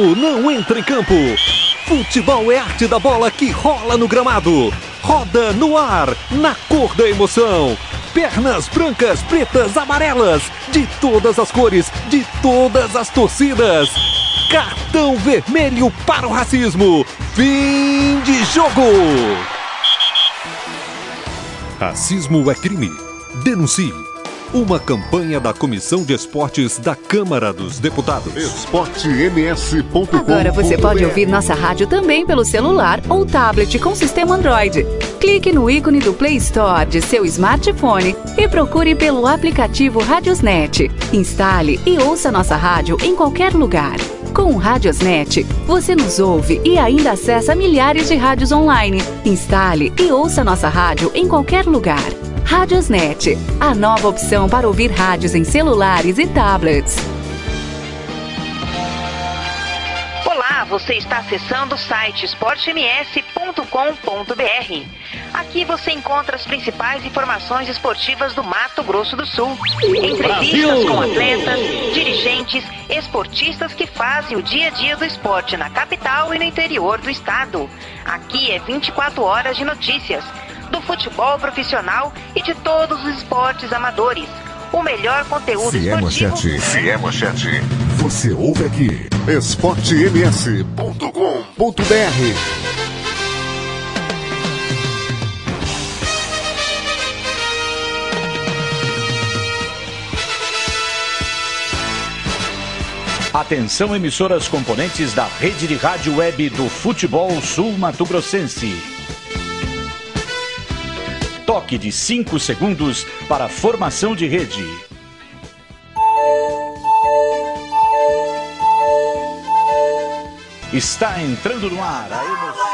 Não entra em campo. Futebol é arte da bola que rola no gramado. Roda no ar, na cor da emoção. Pernas brancas, pretas, amarelas, de todas as cores, de todas as torcidas. Cartão vermelho para o racismo. Fim de jogo. Racismo é crime. Denuncie. Uma campanha da Comissão de Esportes da Câmara dos Deputados. esportems.com. Agora você pode ouvir nossa rádio também pelo celular ou tablet com sistema Android. Clique no ícone do Play Store de seu smartphone e procure pelo aplicativo Radiosnet. Instale e ouça nossa rádio em qualquer lugar. Com o Radiosnet, você nos ouve e ainda acessa milhares de rádios online. Instale e ouça nossa rádio em qualquer lugar. Radiosnet, a nova opção para ouvir rádios em celulares e tablets. Olá, você está acessando o site esportems.com.br. Aqui você encontra as principais informações esportivas do Mato Grosso do Sul. Entrevistas com atletas, dirigentes, esportistas que fazem o dia a dia do esporte na capital e no interior do estado. Aqui é 24 horas de notícias do futebol profissional e de todos os esportes amadores. O melhor conteúdo Se é esportivo. manchete, se é manchete, você ouve aqui. esportems.com.br Atenção emissoras componentes da rede de rádio web do Futebol Sul Mato Grossense. Toque de 5 segundos para formação de rede. Está entrando no ar a emoção.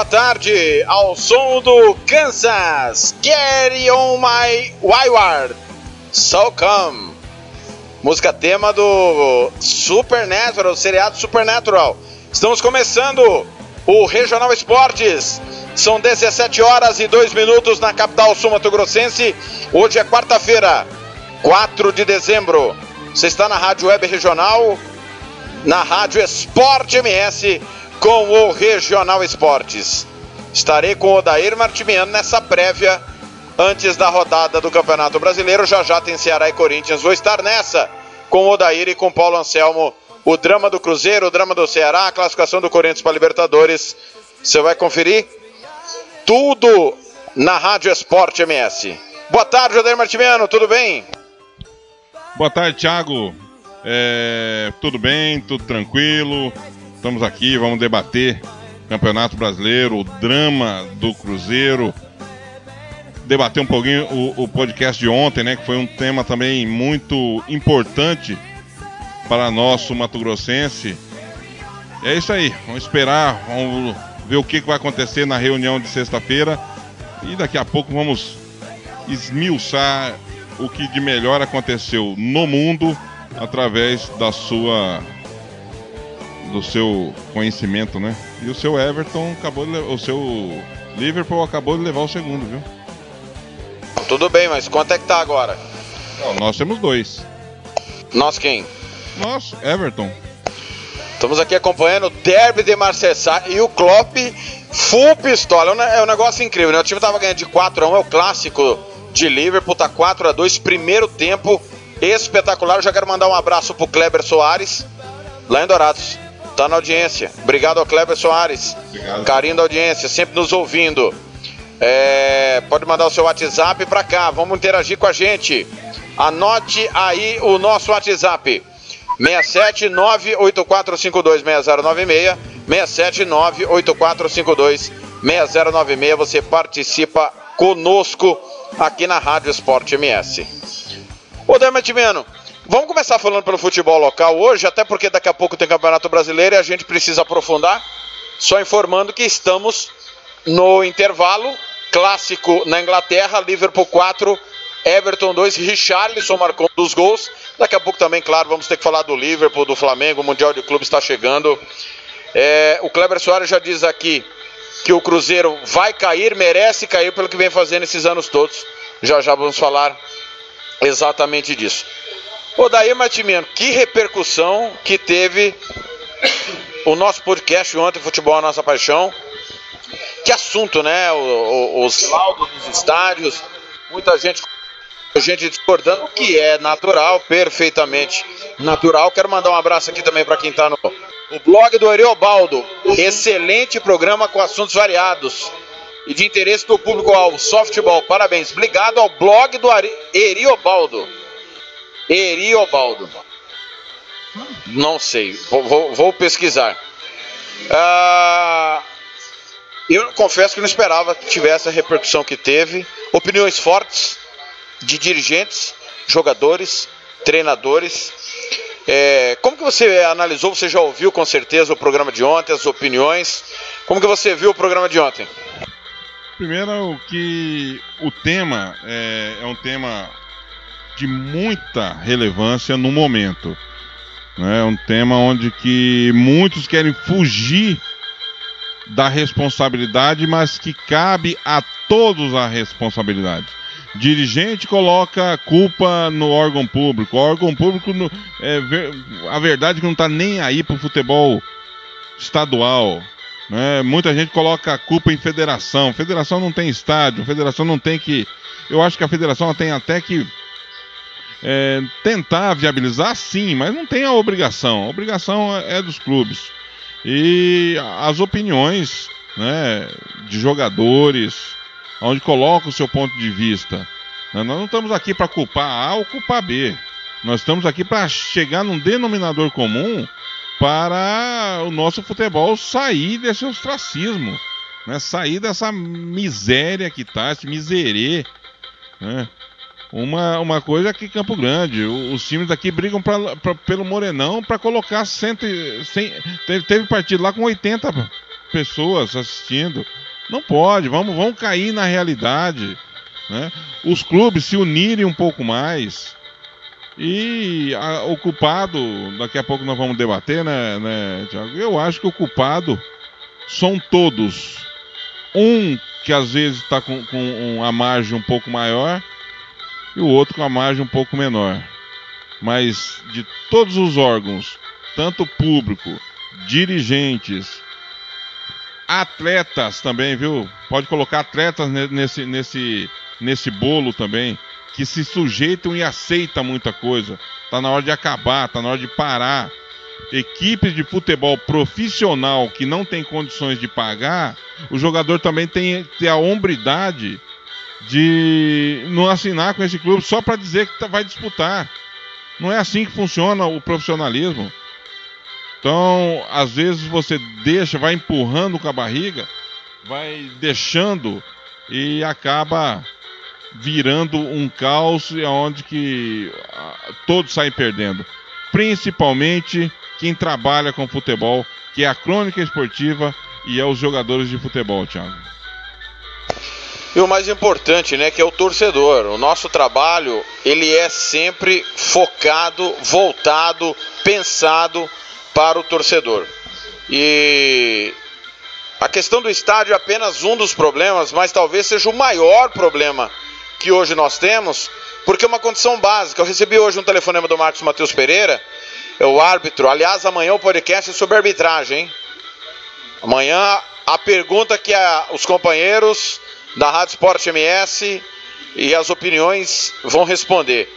Boa tarde, ao som do Kansas, Carry on my Wayward, So Come. Música tema do Supernatural, seriado Supernatural. Estamos começando o Regional Esportes. São 17 horas e 2 minutos na capital sul-mato-grossense. Hoje é quarta-feira, 4 de dezembro. Você está na Rádio Web Regional, na Rádio Esporte MS com o Regional Esportes. Estarei com o Odair Martimiano nessa prévia antes da rodada do Campeonato Brasileiro. Já já tem Ceará e Corinthians. Vou estar nessa com o Odair e com Paulo Anselmo. O drama do Cruzeiro, o drama do Ceará, a classificação do Corinthians para Libertadores. Você vai conferir tudo na Rádio Esporte MS. Boa tarde, Odair Martimiano, tudo bem? Boa tarde, Thiago. É, tudo bem, tudo tranquilo. Estamos aqui, vamos debater Campeonato Brasileiro, o drama do Cruzeiro. Debater um pouquinho o, o podcast de ontem, né? Que foi um tema também muito importante para nosso Mato Grossense. É isso aí, vamos esperar, vamos ver o que vai acontecer na reunião de sexta-feira. E daqui a pouco vamos esmiuçar o que de melhor aconteceu no mundo através da sua do seu conhecimento, né? E o seu Everton acabou de, o seu Liverpool acabou de levar o segundo, viu? Tudo bem, mas quanto é que tá agora? Não, nós temos dois. Nós quem? Nós, Everton. Estamos aqui acompanhando o Derby de Marcessá e o Klopp full pistola. É um É um negócio incrível, né? O time tava ganhando de 4 a 1 é o clássico de Liverpool, tá 4 a 2 primeiro tempo espetacular. Eu já quero mandar um abraço pro Kleber Soares, lá em Dourados. Tá na audiência. Obrigado ao Kleber Soares. Obrigado. Carinho da audiência, sempre nos ouvindo. É, pode mandar o seu WhatsApp pra cá, vamos interagir com a gente. Anote aí o nosso WhatsApp. 67984526096 67984526096 você participa conosco aqui na Rádio Esporte MS. Ô Dermatimeno, vamos começar falando pelo futebol local hoje, até porque daqui a pouco tem Campeonato Brasileiro e a gente precisa aprofundar. Só informando que estamos no intervalo, clássico na Inglaterra, Liverpool 4, Everton 2, Richarlison marcou um dos gols. Daqui a pouco também, claro, vamos ter que falar do Liverpool, do Flamengo, o Mundial de Clubes está chegando. É, o Kleber Soares já diz aqui que o Cruzeiro vai cair, merece cair pelo que vem fazendo esses anos todos. Já já vamos falar exatamente disso. Ô Daí Martimiano, que repercussão que teve o nosso podcast ontem, Futebol a Nossa Paixão. Que assunto, né? O, o, os laudos dos estádios, muita gente, gente discordando, o que é natural, perfeitamente natural. Quero mandar um abraço aqui também para quem está no o blog do Ariobaldo. Excelente programa com assuntos variados e de interesse do público-alvo. Softball, parabéns. Obrigado ao blog do Ari... Eriobaldo. Não sei, vou, vou, vou pesquisar. Ah, eu confesso que não esperava que tivesse a repercussão que teve. Opiniões fortes de dirigentes, jogadores, treinadores. É, como que você analisou? Você já ouviu com certeza o programa de ontem, as opiniões. Como que você viu o programa de ontem? Primeiro que o tema é, é um tema de muita relevância no momento. É um tema onde que muitos querem fugir da responsabilidade, mas que cabe a todos a responsabilidade. Dirigente coloca culpa no órgão público. O órgão público, no, é, a verdade é que não está nem aí para o futebol estadual. Né? Muita gente coloca a culpa em federação. Federação não tem estádio, federação não tem que. Eu acho que a federação tem até que é, tentar viabilizar, sim, mas não tem a obrigação. A obrigação é dos clubes. E as opiniões né, de jogadores, onde coloca o seu ponto de vista. Né? Nós não estamos aqui para culpar A ou culpar B. Nós estamos aqui para chegar num denominador comum para o nosso futebol sair desse ostracismo, né? sair dessa miséria que está, esse miserê. Né? Uma, uma coisa aqui Campo Grande, os times daqui brigam pra, pra pelo Morenão para colocar cento, cem, teve, teve partido lá com 80 pessoas assistindo. Não pode, vamos, vamos cair na realidade. Né? Os clubes se unirem um pouco mais. E a, o culpado, daqui a pouco nós vamos debater, né, né, Tiago? Eu acho que o culpado são todos. Um que às vezes está com, com uma margem um pouco maior e o outro com a margem um pouco menor. Mas de todos os órgãos, tanto público, dirigentes, atletas também, viu? Pode colocar atletas nesse, nesse, nesse bolo também, que se sujeitam e aceitam muita coisa. Tá na hora de acabar, tá na hora de parar. Equipes de futebol profissional que não tem condições de pagar, o jogador também tem ter a hombridade de não assinar com esse clube só para dizer que tá, vai disputar. Não é assim que funciona o profissionalismo. Então, às vezes você deixa, vai empurrando com a barriga, vai deixando e acaba virando um caos onde que ah, todos saem perdendo. Principalmente quem trabalha com futebol, que é a crônica esportiva e é os jogadores de futebol, Thiago. E o mais importante, né, que é o torcedor. O nosso trabalho, ele é sempre focado, voltado, pensado para o torcedor. E a questão do estádio é apenas um dos problemas, mas talvez seja o maior problema que hoje nós temos, porque é uma condição básica. Eu recebi hoje um telefonema do Marcos Matheus Pereira, é o árbitro. Aliás, amanhã o podcast é sobre arbitragem, hein? Amanhã a pergunta que a, os companheiros da Rádio Sport MS e as opiniões vão responder.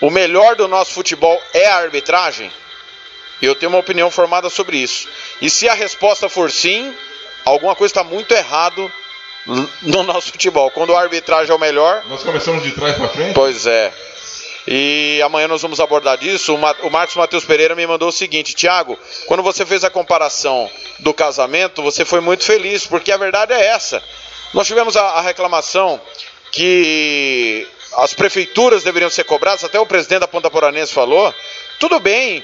O melhor do nosso futebol é a arbitragem? Eu tenho uma opinião formada sobre isso. E se a resposta for sim, alguma coisa está muito errado no nosso futebol. Quando a arbitragem é o melhor. Nós começamos de trás para frente? Pois é. E amanhã nós vamos abordar disso. O Marcos Matheus Pereira me mandou o seguinte: Tiago, quando você fez a comparação do casamento, você foi muito feliz, porque a verdade é essa. Nós tivemos a, a reclamação que as prefeituras deveriam ser cobradas, até o presidente da Ponta Poranense falou. Tudo bem,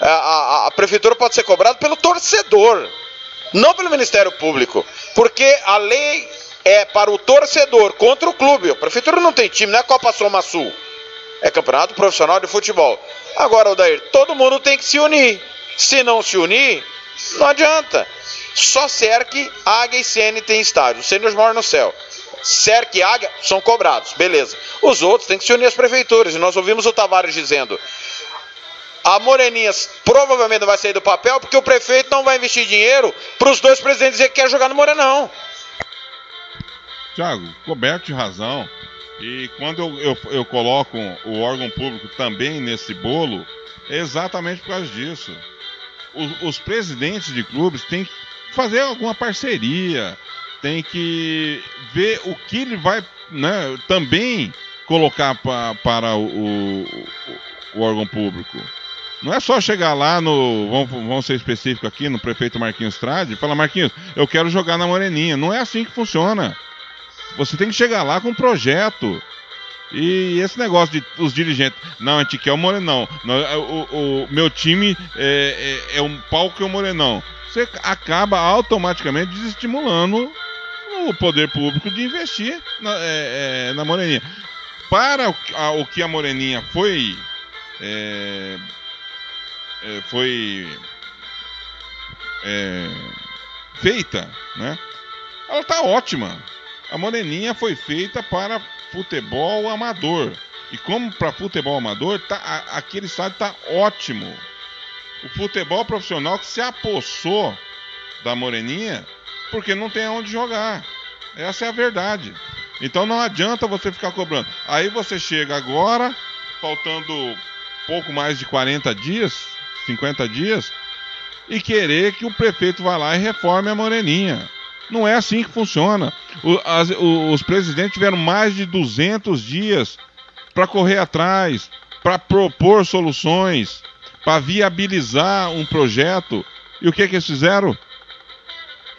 a, a, a prefeitura pode ser cobrada pelo torcedor. não pelo Ministério Público, porque a lei é para o torcedor contra o clube. A prefeitura não tem time, não é Copa Soma Sul. É campeonato profissional de futebol. Agora, Odair, todo mundo tem que se unir. Se não se unir, não adianta. Só Cerque, Águia e CN tem estádio. Os sêniores moram no céu. Cerque e Águia são cobrados, beleza. Os outros têm que se unir às prefeituras. E nós ouvimos o Tavares dizendo: a Moreninha provavelmente vai sair do papel porque o prefeito não vai investir dinheiro para os dois presidentes dizer que quer jogar no Morenão. Tiago, coberto de razão. E quando eu, eu, eu coloco o órgão público também nesse bolo, é exatamente por causa disso. Os, os presidentes de clubes têm que fazer alguma parceria, tem que ver o que ele vai né, também colocar pra, para o, o, o órgão público. Não é só chegar lá no. Vamos, vamos ser específico aqui, no prefeito Marquinhos Trade e falar, Marquinhos, eu quero jogar na Moreninha. Não é assim que funciona. Você tem que chegar lá com um projeto. E esse negócio de os dirigentes, não, a gente quer o Morenão. Não, o, o, meu time é, é, é um palco e o Morenão. Você acaba automaticamente desestimulando o poder público de investir na, é, é, na Moreninha. Para o, a, o, que a Moreninha foi. É, é, foi. É, feita, né? Ela está ótima. A Moreninha foi feita para futebol amador. E como para futebol amador, tá, a, aquele estádio está ótimo. O futebol profissional que se apossou da Moreninha porque não tem aonde jogar. Essa é a verdade. Então não adianta você ficar cobrando. Aí você chega agora, faltando pouco mais de 40 dias, 50 dias, e querer que o prefeito vá lá e reforme a Moreninha. Não é assim que funciona. O, as, o, os presidentes tiveram mais de 200 dias para correr atrás, para propor soluções, para viabilizar um projeto. E o que, que eles fizeram?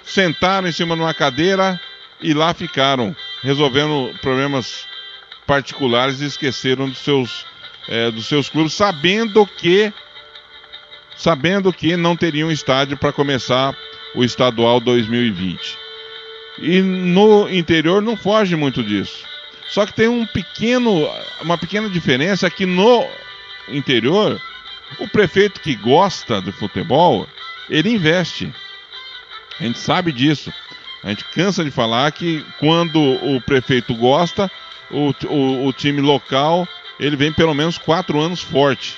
Sentaram em cima de uma cadeira e lá ficaram, resolvendo problemas particulares e esqueceram dos seus, é, dos seus clubes, sabendo que sabendo que não teriam estádio para começar o estadual 2020. E no interior não foge muito disso. Só que tem um pequeno, uma pequena diferença que no interior, o prefeito que gosta de futebol, ele investe. A gente sabe disso. A gente cansa de falar que quando o prefeito gosta, o, o, o time local ele vem pelo menos quatro anos forte.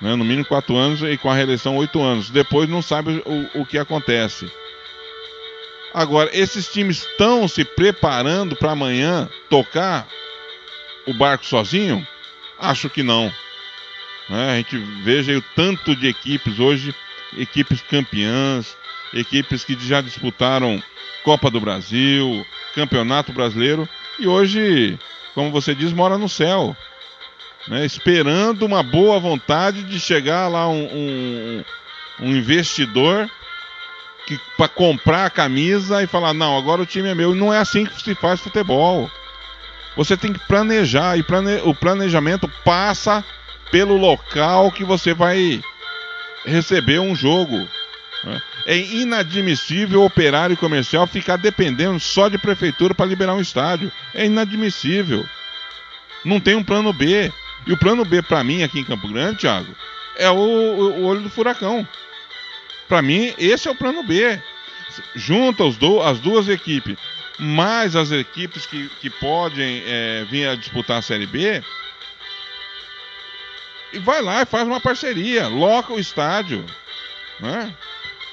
Né? No mínimo quatro anos e com a reeleição oito anos. Depois não sabe o, o que acontece. Agora, esses times estão se preparando para amanhã tocar o barco sozinho? Acho que não. Né? A gente veja o tanto de equipes hoje, equipes campeãs, equipes que já disputaram Copa do Brasil, Campeonato Brasileiro, e hoje, como você diz, mora no céu. Né? Esperando uma boa vontade de chegar lá um, um, um investidor para comprar a camisa e falar: não, agora o time é meu. Não é assim que se faz futebol. Você tem que planejar e plane... o planejamento passa pelo local que você vai receber um jogo. Né? É inadmissível operário comercial ficar dependendo só de prefeitura para liberar um estádio. É inadmissível. Não tem um plano B. E o plano B, para mim, aqui em Campo Grande, Thiago, é o, o olho do furacão. Para mim, esse é o plano B. Junta do, as duas equipes, mais as equipes que, que podem é, vir a disputar a Série B, e vai lá e faz uma parceria, loca o estádio. Né?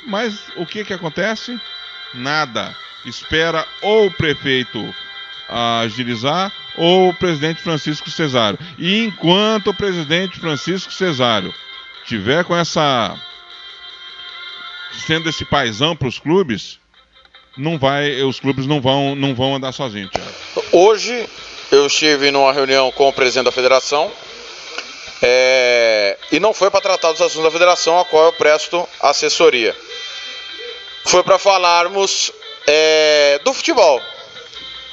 Mas o que, que acontece? Nada. Espera ou o prefeito agilizar ou o presidente Francisco Cesário. E enquanto o presidente Francisco Cesário tiver com essa sendo esse paizão para os clubes, não vai, os clubes não vão, não vão andar sozinhos. Hoje eu estive numa reunião com o presidente da federação é, e não foi para tratar dos assuntos da federação a qual eu presto assessoria. Foi para falarmos é, do futebol.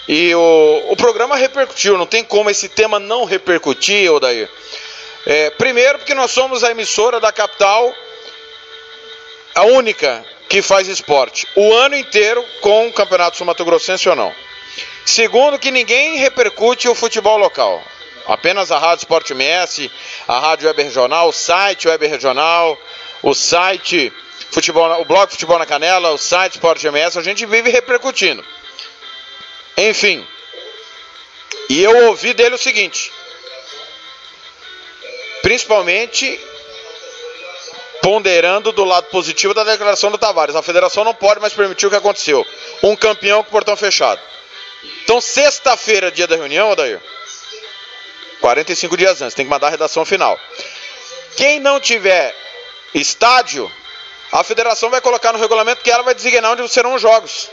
E o, o programa repercutiu, não tem como esse tema não repercutir, Odair. É, primeiro porque nós somos a emissora da capital a única que faz esporte o ano inteiro com o Campeonato Sul Mato Grossense ou não. Segundo, que ninguém repercute o futebol local. Apenas a Rádio Esporte MS, a Rádio Web Regional, o site Web Regional, o site Futebol, o blog Futebol na Canela, o site Esporte MS, a gente vive repercutindo. Enfim. E eu ouvi dele o seguinte: principalmente ponderando do lado positivo da declaração do Tavares. A federação não pode mais permitir o que aconteceu. Um campeão com portão fechado. Então, sexta-feira, dia da reunião, Odair, 45 dias antes, tem que mandar a redação final. Quem não tiver estádio, a federação vai colocar no regulamento que ela vai designar onde serão os jogos.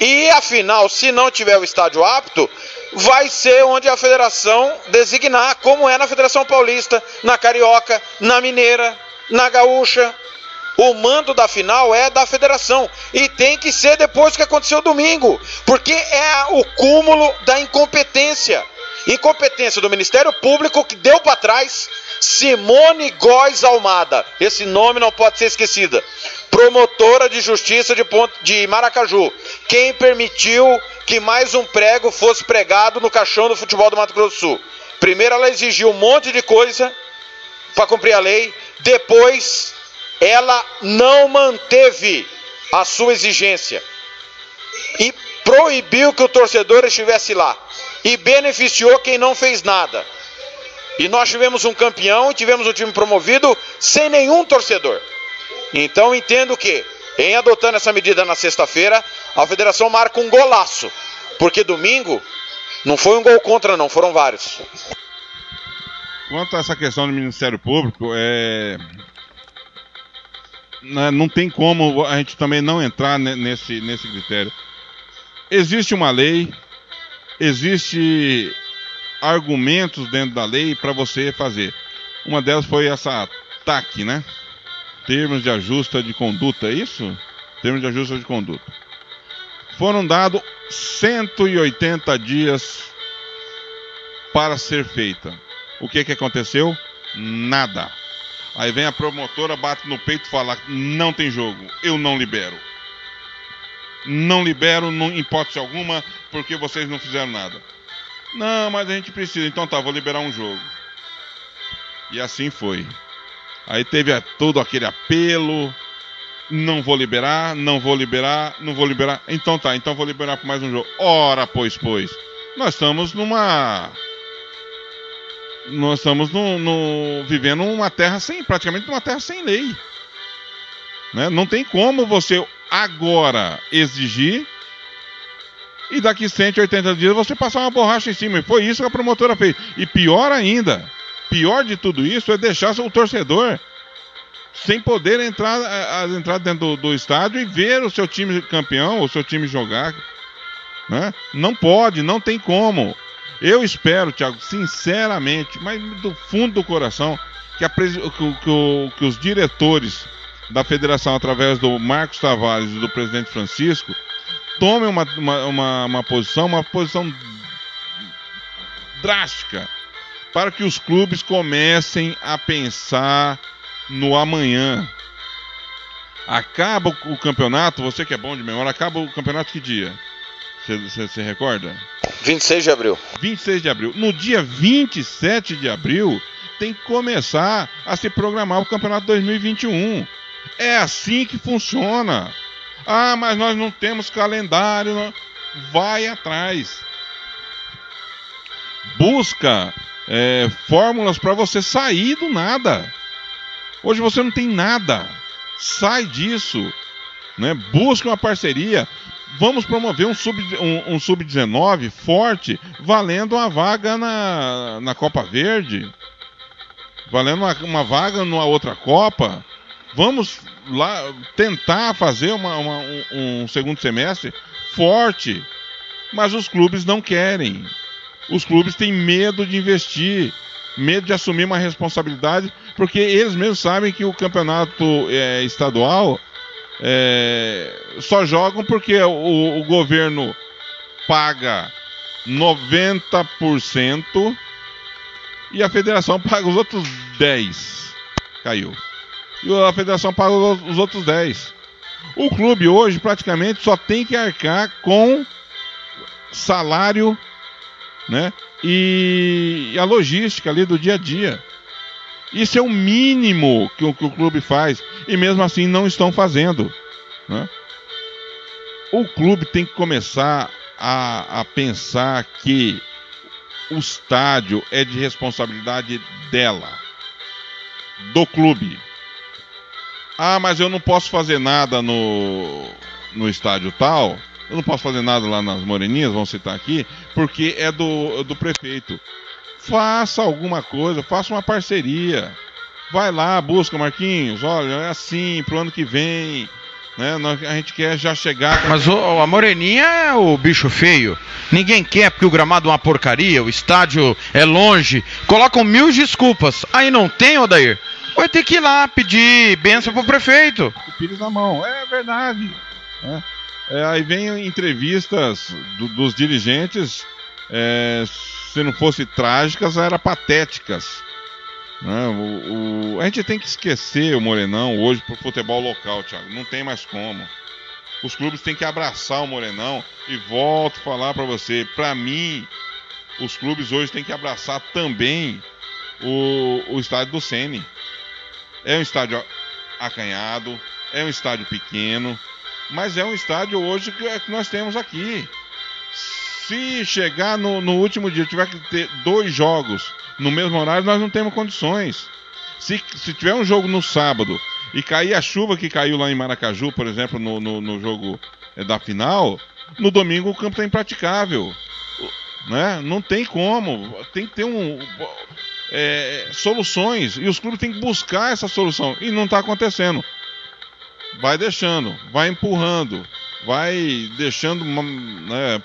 E afinal, se não tiver o estádio apto, vai ser onde a federação designar, como é na Federação Paulista, na Carioca, na Mineira, na Gaúcha. O mando da final é da federação e tem que ser depois que aconteceu domingo, porque é o cúmulo da incompetência. Incompetência do Ministério Público que deu para trás Simone Góes Almada. Esse nome não pode ser esquecida. Promotora de Justiça de, Ponte, de Maracaju. Quem permitiu que mais um prego fosse pregado no caixão do futebol do Mato Grosso do Sul. Primeiro ela exigiu um monte de coisa para cumprir a lei. Depois ela não manteve a sua exigência e proibiu que o torcedor estivesse lá e beneficiou quem não fez nada. E nós tivemos um campeão e tivemos um time promovido sem nenhum torcedor. Então entendo que, em adotando essa medida na sexta-feira, a federação marca um golaço. Porque domingo não foi um gol contra, não, foram vários. Quanto a essa questão do Ministério Público, é... né, não tem como a gente também não entrar nesse, nesse critério. Existe uma lei, existe argumentos dentro da lei para você fazer. Uma delas foi essa TAC, né? Termos de ajuste de conduta, é isso? Termos de ajuste de conduta. Foram dados 180 dias para ser feita. O que que aconteceu? Nada. Aí vem a promotora, bate no peito e fala: não tem jogo, eu não libero. Não libero, em hipótese alguma, porque vocês não fizeram nada. Não, mas a gente precisa. Então tá, vou liberar um jogo. E assim foi. Aí teve todo aquele apelo. Não vou liberar, não vou liberar, não vou liberar. Então tá, então vou liberar mais um jogo. Ora, pois, pois. Nós estamos numa. Nós estamos no, no... vivendo uma terra sem. praticamente uma terra sem lei. Né? Não tem como você agora exigir e daqui 180 dias você passar uma borracha em cima. E foi isso que a promotora fez. E pior ainda, pior de tudo isso é deixar o torcedor sem poder entrar, entrar dentro do, do estádio e ver o seu time campeão, o seu time jogar. Né? Não pode, não tem como. Eu espero, Thiago, sinceramente, mas do fundo do coração, que, a, que, que, que os diretores da federação, através do Marcos Tavares e do presidente Francisco, tome uma, uma, uma, uma posição, uma posição drástica, para que os clubes comecem a pensar no amanhã. Acaba o, campeonato, você que é bom de memória, acaba o campeonato que dia? Você se recorda? 26 de abril. 26 de abril. No dia 27 de abril, tem que começar a se programar o campeonato 2021. É assim que funciona. Ah, mas nós não temos calendário. Não. Vai atrás. Busca é, fórmulas para você sair do nada. Hoje você não tem nada. Sai disso. Né? Busca uma parceria. Vamos promover um sub-19 um, um sub forte, valendo uma vaga na, na Copa Verde, valendo uma, uma vaga numa outra Copa. Vamos lá tentar fazer uma, uma, um, segundo semestre forte, mas os clubes não querem. Os clubes têm medo de investir, medo de assumir uma responsabilidade, porque eles mesmos sabem que o campeonato é, estadual é, só jogam porque o, o governo paga 90% e a federação paga os outros 10%. Caiu e a federação paga os outros 10. O clube hoje praticamente só tem que arcar com salário, né? E a logística ali do dia a dia. Isso é o mínimo que o, que o clube faz. E mesmo assim não estão fazendo. Né? O clube tem que começar a, a pensar que o estádio é de responsabilidade dela, do clube. Ah, mas eu não posso fazer nada no, no estádio tal. Eu não posso fazer nada lá nas Moreninhas, vamos citar aqui, porque é do, do prefeito. Faça alguma coisa, faça uma parceria. Vai lá, busca, Marquinhos. Olha, é assim, pro ano que vem. Né? A gente quer já chegar. Mas o- a Moreninha é o bicho feio. Ninguém quer porque o gramado é uma porcaria, o estádio é longe. Colocam mil desculpas. Aí não tem, Odair? Vai ter que ir lá pedir bênção pro prefeito. o Pires na mão. É verdade. né? É, aí vem entrevistas do- dos dirigentes, é, se não fosse trágicas, eram patéticas. né? O- o- a gente tem que esquecer o Morenão hoje pro futebol local, Thiago. Não tem mais como. Os clubes têm que abraçar o Morenão e volto a falar para você, para mim, os clubes hoje têm que abraçar também o, o estádio do Sene. É um estádio acanhado, é um estádio pequeno, mas é um estádio hoje que, é que nós temos aqui. Se chegar no, no último dia, tiver que ter dois jogos no mesmo horário, nós não temos condições. Se, se tiver um jogo no sábado e cair a chuva que caiu lá em Maracaju, por exemplo, no, no, no jogo eh, da final, no domingo o campo está impraticável. Né? Não tem como. Tem que ter um, é, soluções e os clubes têm que buscar essa solução e não está acontecendo. Vai deixando, vai empurrando, vai deixando né,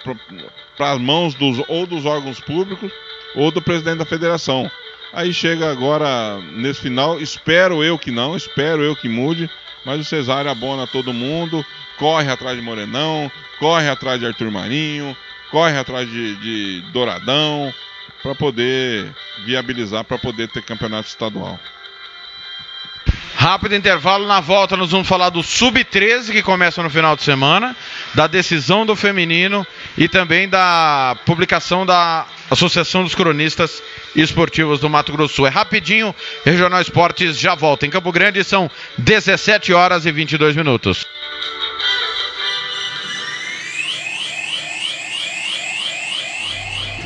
para as mãos dos, ou dos órgãos públicos ou do presidente da federação. Aí chega agora nesse final, espero eu que não, espero eu que mude, mas o Cesário abona todo mundo, corre atrás de Morenão, corre atrás de Arthur Marinho, corre atrás de, de Douradão, para poder viabilizar, para poder ter campeonato estadual. Rápido intervalo, na volta nós vamos falar do Sub-13 que começa no final de semana, da decisão do feminino e também da publicação da Associação dos Cronistas Esportivos do Mato Grosso. É rapidinho, Regional Esportes já volta. Em Campo Grande são 17 horas e 22 minutos.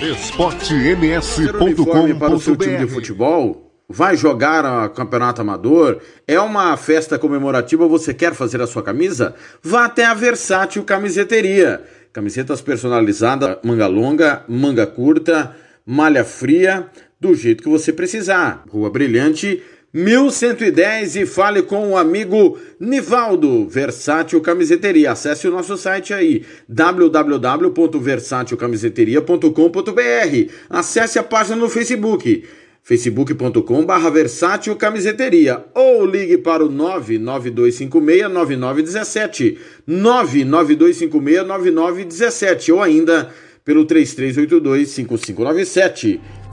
esportems.com.br para o seu time de futebol? Vai jogar a campeonato amador? É uma festa comemorativa? Você quer fazer a sua camisa? Vá até a Versátil Camiseteria. Camisetas personalizadas, manga longa, manga curta, malha fria, do jeito que você precisar. Rua Brilhante, 1110 e fale com o amigo Nivaldo, Versátil Camiseteria. Acesse o nosso site aí, www.versatilcamiseteria.com.br. Acesse a página no Facebook, facebook.com barra versátil camiseteria ou ligue para o 992569917 992569917 ou ainda pelo 33825597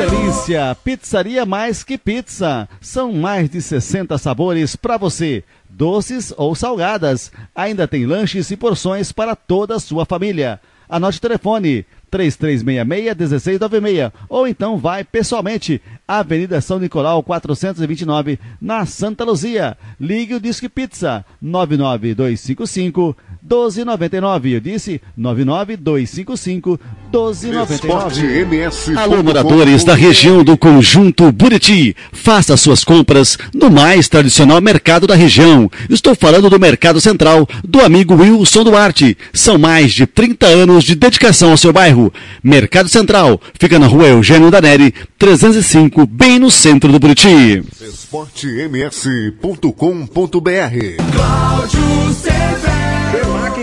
Delícia! Pizzaria mais que pizza. São mais de 60 sabores para você, doces ou salgadas. Ainda tem lanches e porções para toda a sua família. Anote o telefone 3366-1696 ou então vai pessoalmente Avenida São Nicolau 429 na Santa Luzia. Ligue o Disque Pizza 99255 1299. Eu disse 99255 12,99. Alô, moradores da região do Conjunto Buriti, faça suas compras no mais tradicional mercado da região. Estou falando do Mercado Central, do amigo Wilson Duarte. São mais de 30 anos de dedicação ao seu bairro. Mercado Central, fica na rua Eugênio Daneri, 305, bem no centro do Buriti. esportems.com.br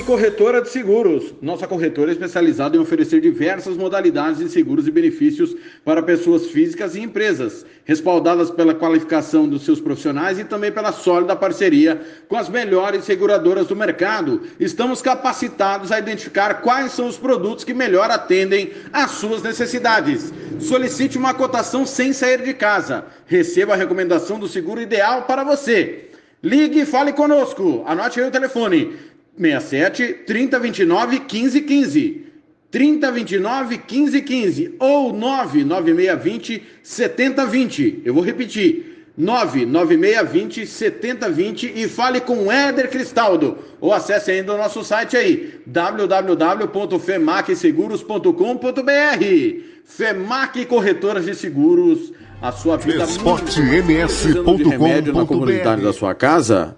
Corretora de Seguros. Nossa corretora é especializada em oferecer diversas modalidades de seguros e benefícios para pessoas físicas e empresas, respaldadas pela qualificação dos seus profissionais e também pela sólida parceria com as melhores seguradoras do mercado. Estamos capacitados a identificar quais são os produtos que melhor atendem às suas necessidades. Solicite uma cotação sem sair de casa. Receba a recomendação do seguro ideal para você. Ligue e fale conosco. Anote aí o telefone: 67 3029 1515. 3029 1515 ou 99620 7020. Eu vou repetir. 99620 7020 e fale com o Éder Cristaldo. Ou acesse ainda o nosso site aí, www.femacseguros.com.br. Femac Corretoras de Seguros, a sua vida remédio na comunidade da sua casa?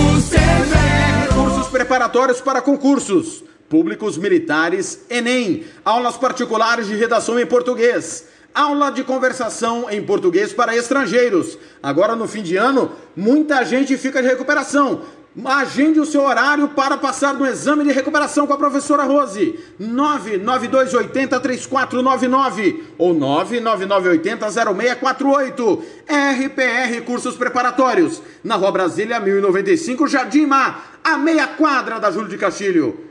preparatórios para concursos públicos militares, Enem, aulas particulares de redação em português, aula de conversação em português para estrangeiros. Agora no fim de ano, muita gente fica de recuperação. Agende o seu horário para passar no exame de recuperação com a professora Rose. 992803499 ou 999800648. RPR Cursos Preparatórios. Na Rua Brasília 1095, Jardim Mar, a meia quadra da Júlio de Castilho.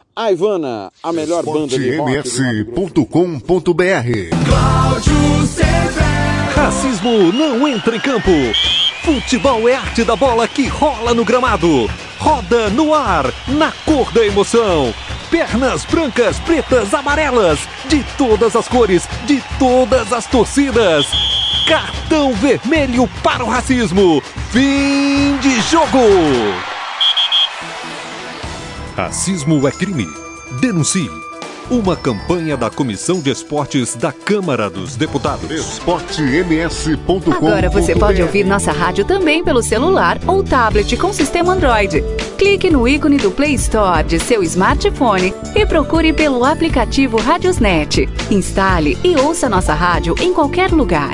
A Ivana, a melhor banda de esportems.com.br Racismo não entra em campo. Futebol é arte da bola que rola no gramado. Roda no ar, na cor da emoção. Pernas brancas, pretas, amarelas, de todas as cores, de todas as torcidas. Cartão vermelho para o racismo. Fim de jogo. Racismo é crime. Denuncie. Uma campanha da Comissão de Esportes da Câmara dos Deputados. esportems.com.br Agora você pode ouvir nossa rádio também pelo celular ou tablet com sistema Android. Clique no ícone do Play Store de seu smartphone e procure pelo aplicativo Radiosnet. Instale e ouça nossa rádio em qualquer lugar.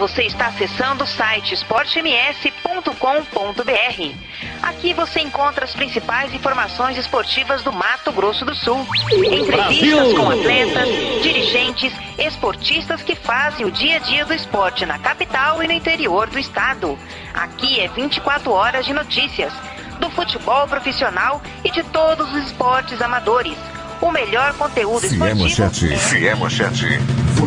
Você está acessando o site esportems.com.br. Aqui você encontra as principais informações esportivas do Mato Grosso do Sul. Entrevistas com atletas, dirigentes, esportistas que fazem o dia a dia do esporte na capital e no interior do estado. Aqui é 24 horas de notícias do futebol profissional e de todos os esportes amadores. O melhor conteúdo é esportivo manchete, se é manchete,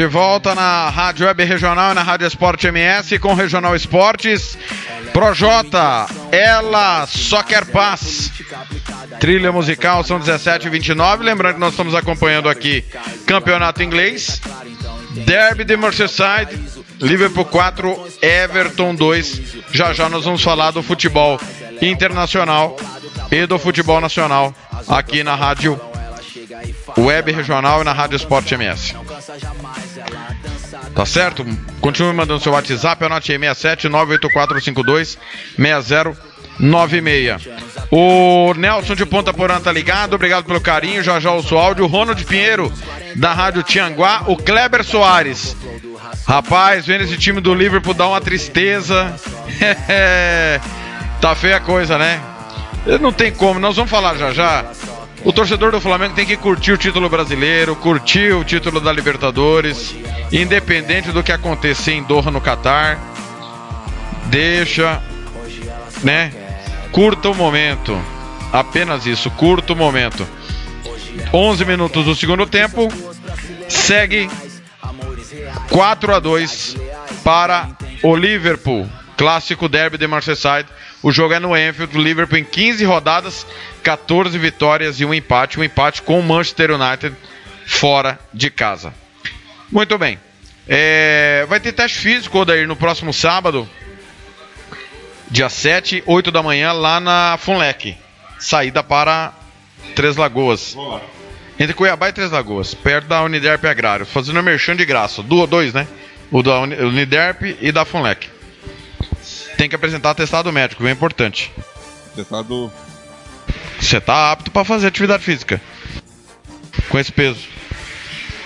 De volta na Rádio Web Regional e na Rádio Esporte MS com Regional Esportes. Projota, ela só quer paz. Trilha musical são 17 e 29. Lembrando que nós estamos acompanhando aqui Campeonato Inglês, Derby de Merseyside, Liverpool 4, Everton 2. Já já nós vamos falar do futebol internacional e do futebol nacional aqui na Rádio Web Regional e na Rádio Esporte MS. Tá certo? Continue mandando seu WhatsApp, anote aí 67 98452 6096. O Nelson de Ponta Porã tá ligado, obrigado pelo carinho. Já já o seu áudio. O Ronald Pinheiro, da Rádio Tianguá. O Kleber Soares. Rapaz, vendo esse time do Liverpool dá uma tristeza. tá feia a coisa, né? Não tem como, nós vamos falar já já. O torcedor do Flamengo tem que curtir o título brasileiro, curtir o título da Libertadores, independente do que acontecer em Doha no Catar. Deixa, né? Curta o momento. Apenas isso, curta o momento. 11 minutos do segundo tempo. Segue 4 a 2 para o Liverpool. Clássico derby de Merseyside. O jogo é no Anfield. Liverpool em 15 rodadas, 14 vitórias e um empate. Um empate com o Manchester United fora de casa. Muito bem. É, vai ter teste físico, Odair, no próximo sábado, dia 7, 8 da manhã, lá na Funlec. Saída para Três Lagoas. Entre Cuiabá e Três Lagoas, perto da Uniderp Agrário. Fazendo merchan de graça. Du dois, né? O da Uni- Uniderp e da Funlec. Tem que apresentar atestado médico, bem importante. Atestado. Você tá apto para fazer atividade física. Com esse peso.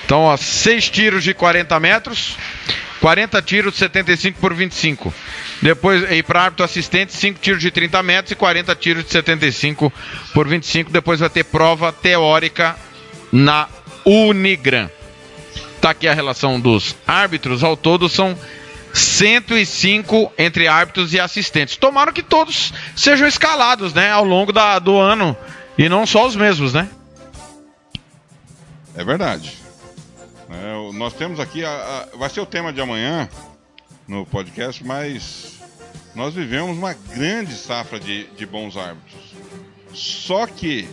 Então, ó, 6 tiros de 40 metros, 40 tiros de 75 por 25. Depois, e para árbitro assistente, 5 tiros de 30 metros e 40 tiros de 75 por 25. Depois vai ter prova teórica na Unigran. Tá aqui a relação dos árbitros. Ao todo são 105 entre árbitros e assistentes. Tomaram que todos sejam escalados, né, ao longo da, do ano e não só os mesmos, né? É verdade. É, nós temos aqui, a- a- vai ser o tema de amanhã no podcast, mas nós vivemos uma grande safra de, de bons árbitros. Só que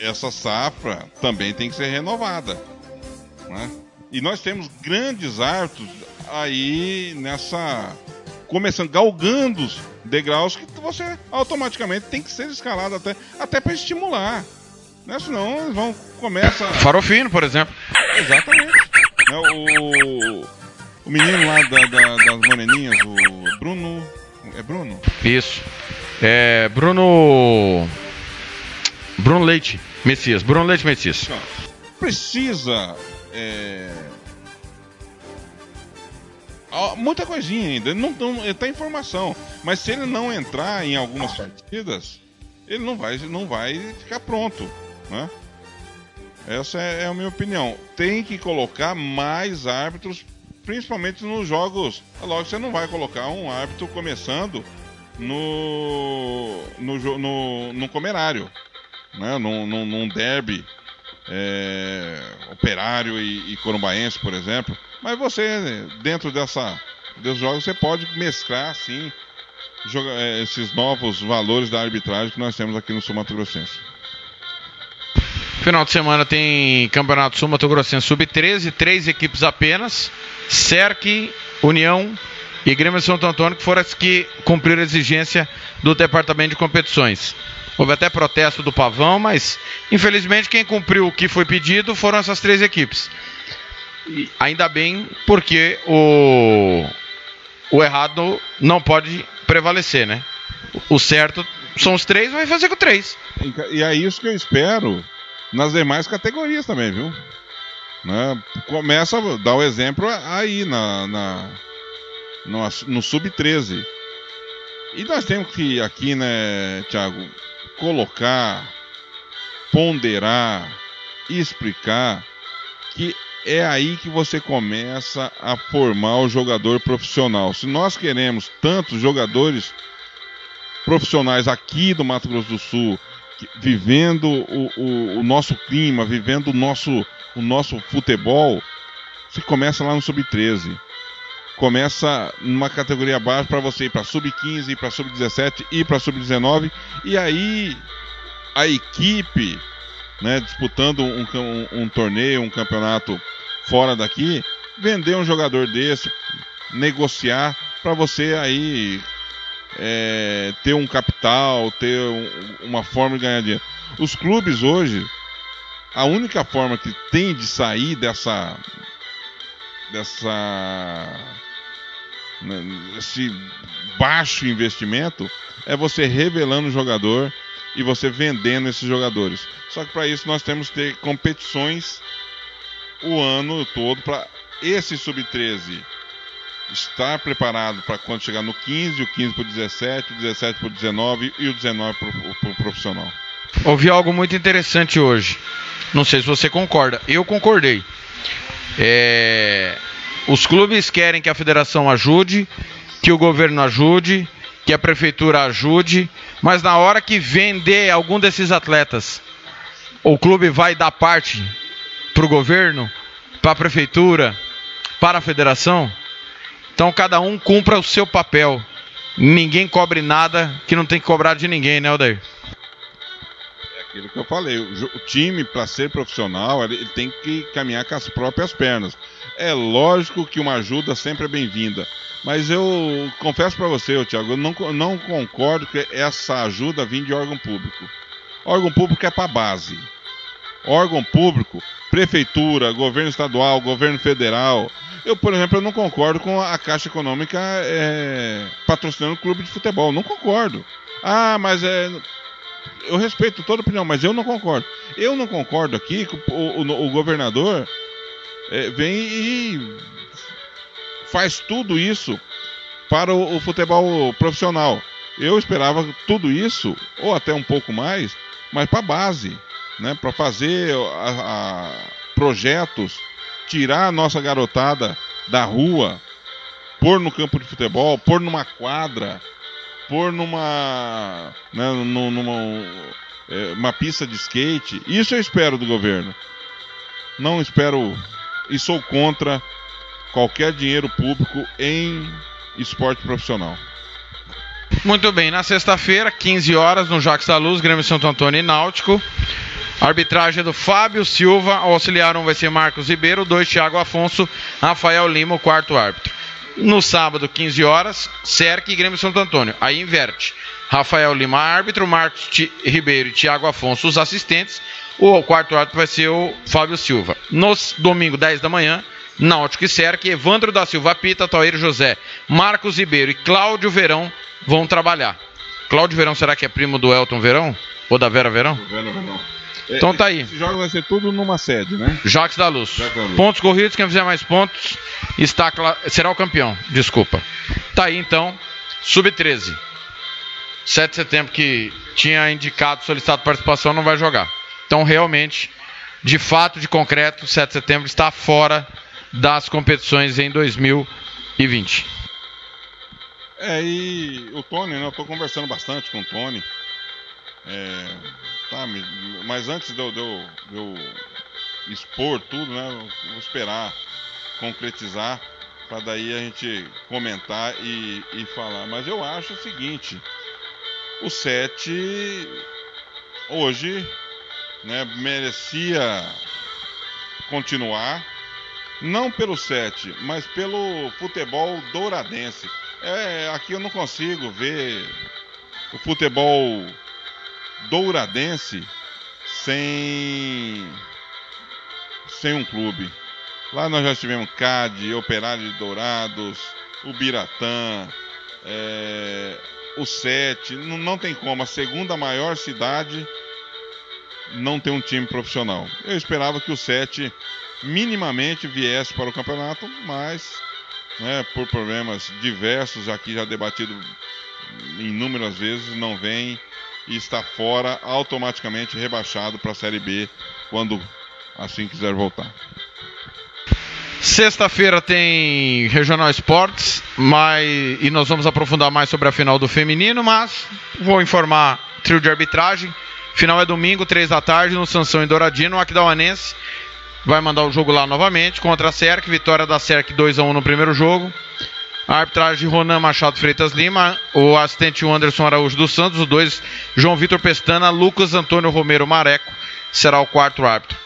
essa safra também tem que ser renovada. né? E nós temos grandes árbitros aí nessa. começando, galgando os degraus que você automaticamente tem que ser escalado até, até para estimular. Né? Senão eles vão. começa. Farofino, por exemplo. Exatamente. Né, o, o menino lá da- da- das moreninhas, o Bruno. É Bruno? Isso. É, Bruno. Bruno Leite Messias. Bruno Leite Messias. Precisa. é, Muita coisinha ainda. Não, não, tá em formação. Mas se ele não entrar em algumas partidas, ele não vai, não vai ficar pronto. Né? Essa é a minha opinião. Tem que colocar mais árbitros, principalmente nos jogos. É Logo, você não vai colocar um árbitro começando no no, no, no comerário, né? num, num, num derby é, operário e, e corumbaense, por exemplo. Mas você, dentro dessa, desses jogos, você pode mesclar, joga- é, esses novos valores da arbitragem que nós temos aqui no Sul Mato Grossense. Final de semana tem Campeonato Sul Mato Grossense Sub-13, três equipes apenas. Cerc, União e Grêmio Santo Antônio, que foram as que cumpriram a exigência do Departamento de Competições. Houve até protesto do Pavão, mas infelizmente quem cumpriu o que foi pedido foram essas três equipes. E ainda bem, porque o, o errado não pode prevalecer, né? O certo são os três, vai fazer com três. E, é isso que eu espero nas demais categorias também, viu? Né? Começa a dar o exemplo aí na, na, no, no sub-13. E nós temos que aqui, né, Thiago, colocar, ponderar, explicar que é aí que você começa a formar o jogador profissional. Se nós queremos tantos jogadores profissionais aqui do Mato Grosso do Sul, que- vivendo o, o- o nosso clima, vivendo o nosso, o nosso futebol, você começa lá no Sub-13. Começa numa categoria abaixo para você ir para Sub-15, ir para Sub-17, ir para Sub-19. E aí a equipe né, disputando um, um- um torneio, um campeonato fora daqui, vender um jogador desse, negociar para você aí é, ter um capital, ter um- uma forma de ganhar dinheiro. Os clubes hoje, a única forma que tem de sair dessa dessa esse baixo investimento é você revelando o jogador e você vendendo esses jogadores. Só que para isso nós temos que ter competições o ano todo para esse sub-13 estar preparado para quando chegar no 15, o 15 para o 17, o 17 para o 19 e o 19 para o profissional. Ouvi algo muito interessante hoje. Não sei se você concorda. Eu concordei. É, Os clubes querem que a federação ajude, que o governo ajude, que a prefeitura ajude, mas na hora que vender algum desses atletas, o clube vai dar parte para o governo, para a prefeitura, para a federação. Então cada um cumpra o seu papel. Ninguém cobre nada que não tem que cobrar de ninguém, né, Odair? Aquilo que eu falei, o, o time para ser profissional ele, tem que caminhar com as próprias pernas. É lógico que uma ajuda sempre é bem-vinda, mas eu confesso para você, ô, Thiago, eu não, não concordo que essa ajuda vim de órgão público. Órgão público é para base. Órgão público, prefeitura, governo estadual, governo federal. Eu, por exemplo, eu não concordo com a Caixa Econômica é, patrocinando clube de futebol. Não concordo. Ah, mas é eu respeito toda opinião, mas eu não concordo. Eu não concordo aqui que o, o- o governador eh, vem e faz tudo isso para o, o futebol profissional. Eu esperava tudo isso, ou até um pouco mais, mas para a base, né? para fazer a- a- projetos, tirar a nossa garotada da rua, pôr no campo de futebol, pôr numa quadra, pôr numa, né, num- numa é, uma pista de skate. Isso eu espero do governo. Não espero e sou contra qualquer dinheiro público em esporte profissional. Muito bem, na sexta-feira, 15 horas, no Jacques da Luz, Grêmio Santo Antônio e Náutico. Arbitragem do Fábio Silva, o auxiliar um vai ser Marcos Ribeiro, dois Thiago Afonso, Rafael Lima, o quarto árbitro. No sábado, 15 horas, Cerque e Grêmio Santo Antônio. Aí inverte. Rafael Lima, árbitro, Marcos Ti- Ribeiro e Thiago Afonso, os assistentes. O quarto árbitro vai ser o Fábio Silva. No domingo, 10 da manhã, Náutico e Cerque, Evandro da Silva Pita, Tauíro José, Marcos Ribeiro e Cláudio Verão vão trabalhar. Cláudio Verão, será que é primo do Elton Verão? Ou da Vera Verão? Então tá aí. Esses jogos vai ser tudo numa sede, né? Jacques da Luz. Jacques da Luz. Pontos corridos, quem fizer mais pontos está será o campeão. Desculpa. Tá aí então, sub-13. 7 de setembro que tinha indicado solicitado participação não vai jogar. Então realmente, de fato, de concreto, 7 de setembro está fora das competições em 2020. É, e o Tony, né? Eu tô conversando bastante com o Tony. É, tá, mas antes de eu, de eu- de eu expor tudo, né? Vou esperar concretizar para daí a gente comentar e, e falar. Mas eu acho o seguinte: o 7 hoje né, merecia continuar, não pelo 7, mas pelo futebol douradense. É, aqui eu não consigo ver o futebol douradense sem sem um clube. Lá nós já tivemos CAD, Operário de Dourados, o Biratã, é, o Sete. Não, não tem como. A segunda maior cidade não tem um time profissional. Eu esperava que o Sete minimamente viesse para o campeonato, mas né, por problemas diversos, aqui já debatido inúmeras vezes, não vem e está fora, automaticamente rebaixado para a Série B quando assim quiser voltar. Sexta-feira tem Regional Esportes, mas, e nós vamos aprofundar mais sobre a final do feminino, mas vou informar trio de arbitragem. Final é domingo, três da tarde, no Sansão e Douradino. O Aquidauanense vai mandar o jogo lá novamente contra a Cerc. Vitória da Cerc 2 a 1 no primeiro jogo. A arbitragem Ronan Machado Freitas Lima, o assistente Anderson Araújo dos Santos, os dois João Vitor Pestana, Lucas Antônio Romero Mareco será o quarto árbitro.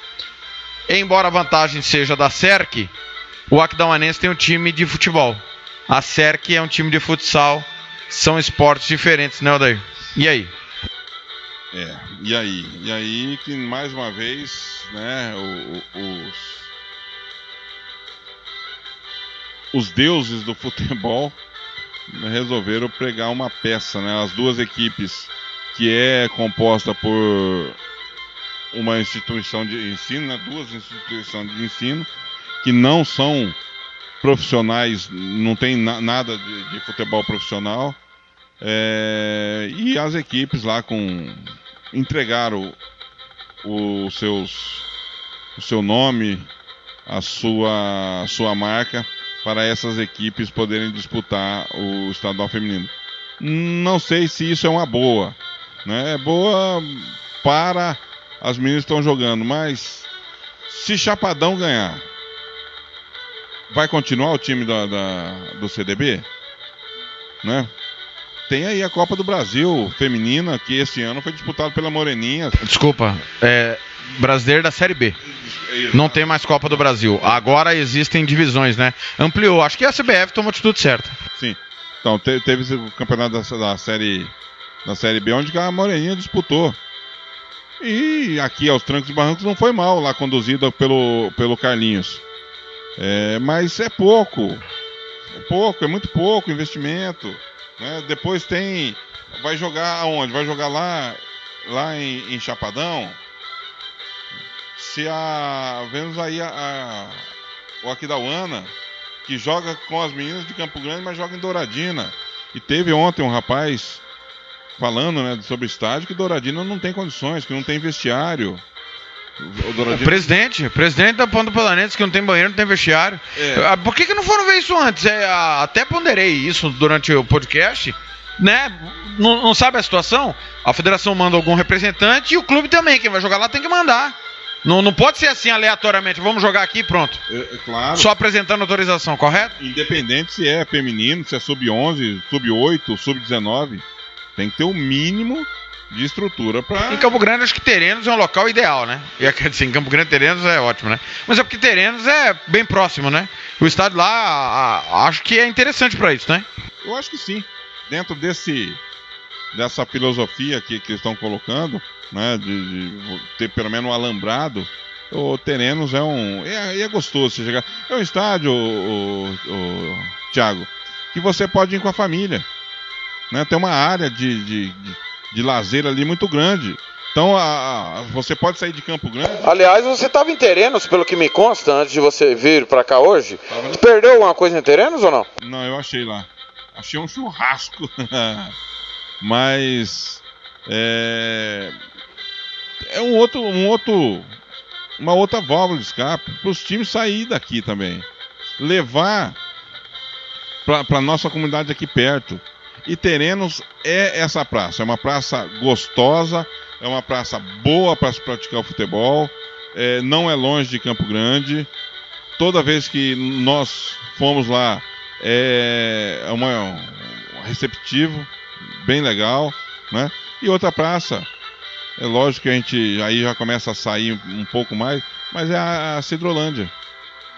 Embora a vantagem seja da SERC, o Aquidauanense tem um time de futebol. A SERC é um time de futsal. São esportes diferentes, né, Odair? E aí? É, e aí? E aí que mais uma vez, né, o- o- os, os deuses do futebol resolveram pregar uma peça, né? As duas equipes que é composta por uma instituição de ensino, né? duas instituições de ensino que não são profissionais, não tem na- nada de, de futebol profissional. É, e as equipes lá com entregaram os seus o seu nome, a sua a sua marca para essas equipes poderem disputar o estadual feminino. Não sei se isso é uma boa, né? É boa para as meninas que estão jogando, mas se Chapadão ganhar, vai continuar o time da, da- do CDB? Né? Tem aí a Copa do Brasil feminina, que esse ano foi disputado pela Moreninha. Desculpa, é brasileiro da Série B. Não tem mais Copa do Brasil. Agora existem divisões, né? Ampliou. Acho que a CBF tomou a atitude certa. Sim. Então, te- teve o campeonato da, da série da série B onde a Moreninha disputou. E aqui aos trancos e barrancos não foi mal lá conduzida pelo pelo Carlinhos. É, mas é pouco. É pouco, é muito pouco investimento. né? Depois tem. Vai jogar aonde? Vai jogar lá, lá em, em Chapadão. Se a. Vemos aí a, a, o Aquidauana, que joga com as meninas de Campo Grande, mas joga em Douradina. E teve ontem um rapaz falando né, sobre estádio que Douradina não tem condições, que não tem vestiário. O O Douradina- presidente, presidente da Ponta Pelanense que não tem banheiro, não tem vestiário. É. Ah, Por que, que não foram ver isso antes? É, até ponderei isso durante o podcast. Né? Não, não sabe a situação? A federação manda algum representante e o clube também. Quem vai jogar lá tem que mandar. Não, não pode ser assim aleatoriamente. Vamos jogar aqui e pronto. É, é claro. Só apresentando autorização, correto? Independente se é feminino, se é sub-11, sub-8, sub-19, tem que ter o mínimo de estrutura para. Em Campo Grande, acho que Terenos é um local ideal, né? E quer dizer, em Campo Grande, Terenos é ótimo, né? Mas é porque Terenos é bem próximo, né? O estádio lá, a- a- acho que é interessante pra isso, né? Eu acho que sim. Dentro desse dessa filosofia que, que eles estão colocando, né, de, de ter pelo menos um alambrado, o Terenos é um é, é gostoso você chegar. É um estádio, o, o, Thiago, que você pode ir com a família, né? Tem uma área de, de, de, de lazer ali muito grande. Então a, a- você pode sair de Campo Grande. Aliás, você estava em Terenos, pelo que me consta, antes de você vir pra cá hoje. Você perdeu alguma coisa em Terenos ou não? Não, eu achei lá. Achei um churrasco. Mas é, é um outro, um outro, uma outra válvula de escape para os times sair daqui também, levar para nossa comunidade aqui perto. E Terenos é essa praça, é uma praça gostosa, é uma praça boa para se praticar o futebol, é, não é longe de Campo Grande. Toda vez que nós fomos lá, é uma, um receptivo, bem legal, né? E outra praça, é lógico que a gente aí já começa a sair um pouco mais, mas é a, a Cidrolândia.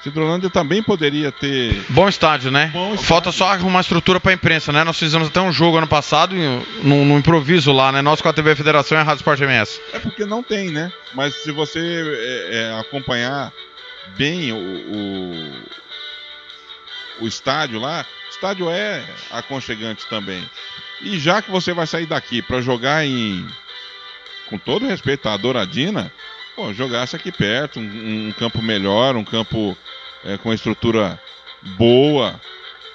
Cidrolândia também poderia ter. Bom estádio, né? Falta só arrumar estrutura pra imprensa, né? Nós fizemos até um jogo ano passado, no, no improviso lá, né? Nós com a TV Federação e a Rádio Sport MS. É porque não tem, né? Mas se você é, é, acompanhar bem o, o, o estádio lá, o estádio é aconchegante também. E já que você vai sair daqui para jogar em. Com todo respeito à Douradina, pô, jogasse aqui perto, um, um campo melhor, um campo é, com estrutura boa,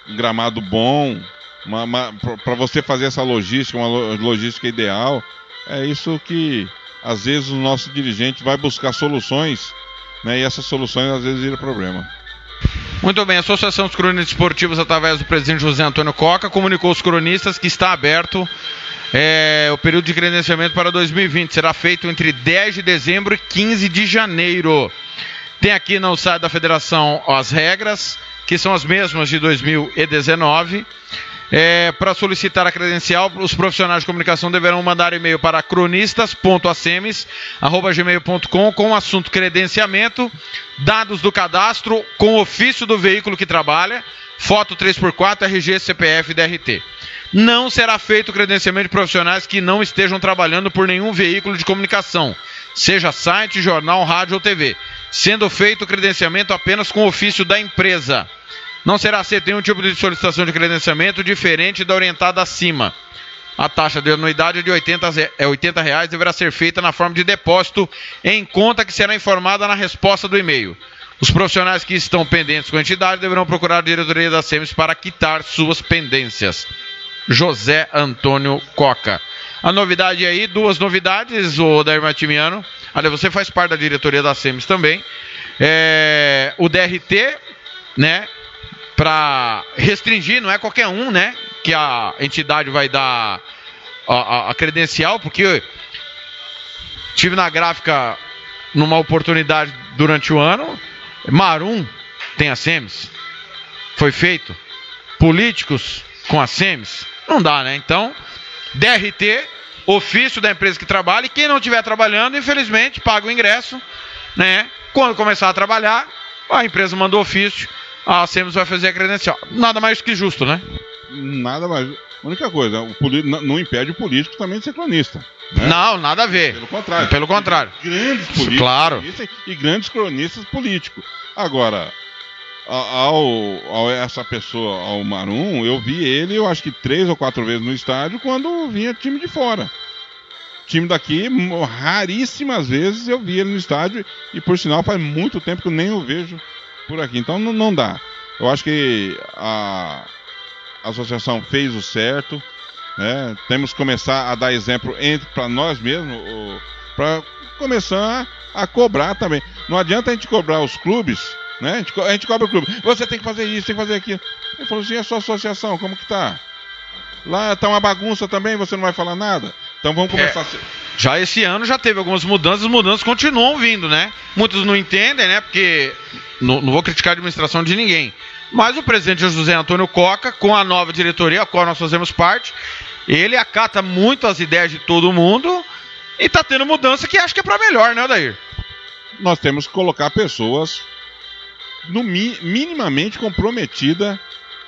um gramado bom, para você fazer essa logística, uma lo- logística ideal. É isso que às vezes o nosso dirigente vai buscar soluções, né? E essas soluções às vezes viram problema. Muito bem, a Associação dos Cronistas Esportivos, através do presidente José Antônio Coca, comunicou aos cronistas que está aberto é, o período de credenciamento para 2020. Será feito entre 10 de dezembro e 15 de janeiro. Tem aqui no site da federação as regras, que são as mesmas de 2019. É, para solicitar a credencial, os profissionais de comunicação deverão mandar e-mail para cronistas.acemes.gmail.com com o assunto credenciamento, dados do cadastro com ofício do veículo que trabalha, foto 3x4, RG, CPF DRT. Não será feito o credenciamento de profissionais que não estejam trabalhando por nenhum veículo de comunicação, seja site, jornal, rádio ou TV, sendo feito o credenciamento apenas com ofício da empresa. Não será aceito nenhum tipo de solicitação de credenciamento diferente da orientada acima. A taxa de anuidade de 80, ze- é 80 reais deverá ser feita na forma de depósito em conta que será informada na resposta do e-mail. Os profissionais que estão pendentes com a entidade deverão procurar a diretoria da SEMES para quitar suas pendências. José Antônio Coca. A novidade aí, duas novidades, o Dair Matimiano. Olha, você faz parte da diretoria da SEMES também. É, o DRT, né? Para restringir, não é qualquer um, né? Que a entidade vai dar a, a- a credencial, porque tive na gráfica numa oportunidade durante o ano. Marum tem a SEMES. Foi feito. Políticos com a SEMES. Não dá, né? Então, DRT, ofício da empresa que trabalha, e quem não estiver trabalhando, infelizmente, paga o ingresso, né? Quando começar a trabalhar, a empresa manda o ofício, a SEMES vai fazer a credencial. Nada mais que justo, né? Nada mais. A única coisa, o n- não impede o político também de ser cronista. né? Não, nada a ver. Pelo contrário. Pelo contrário. Grandes políticos Claro. e grandes cronistas políticos. Agora, ao, ao essa pessoa, ao Marum, eu vi ele, eu acho que três ou quatro vezes no estádio quando vinha time de fora. Time daqui, raríssimas vezes eu vi ele no estádio e por sinal faz muito tempo que eu nem o vejo por aqui. Então não, não dá. Eu acho que a, a associação fez o certo. Né? Temos que começar a dar exemplo entre para nós mesmos, para começar a cobrar também. Não adianta a gente cobrar os clubes, né? A gente, a gente cobra o clube. Você tem que fazer isso, tem que fazer aquilo. Ele falou assim: é sua associação, como que tá? Lá tá uma bagunça também, você não vai falar nada. Então vamos começar a ser. Já esse ano já teve algumas mudanças, as mudanças continuam vindo, né? Muitos não entendem, né? Porque não, não vou criticar a administração de ninguém. Mas o presidente José Antônio Coca, com a nova diretoria, a qual nós fazemos parte, ele acata muito as ideias de todo mundo e tá tendo mudança que acho que é pra melhor, né, Odair? Nós temos que colocar pessoas no mi- minimamente comprometida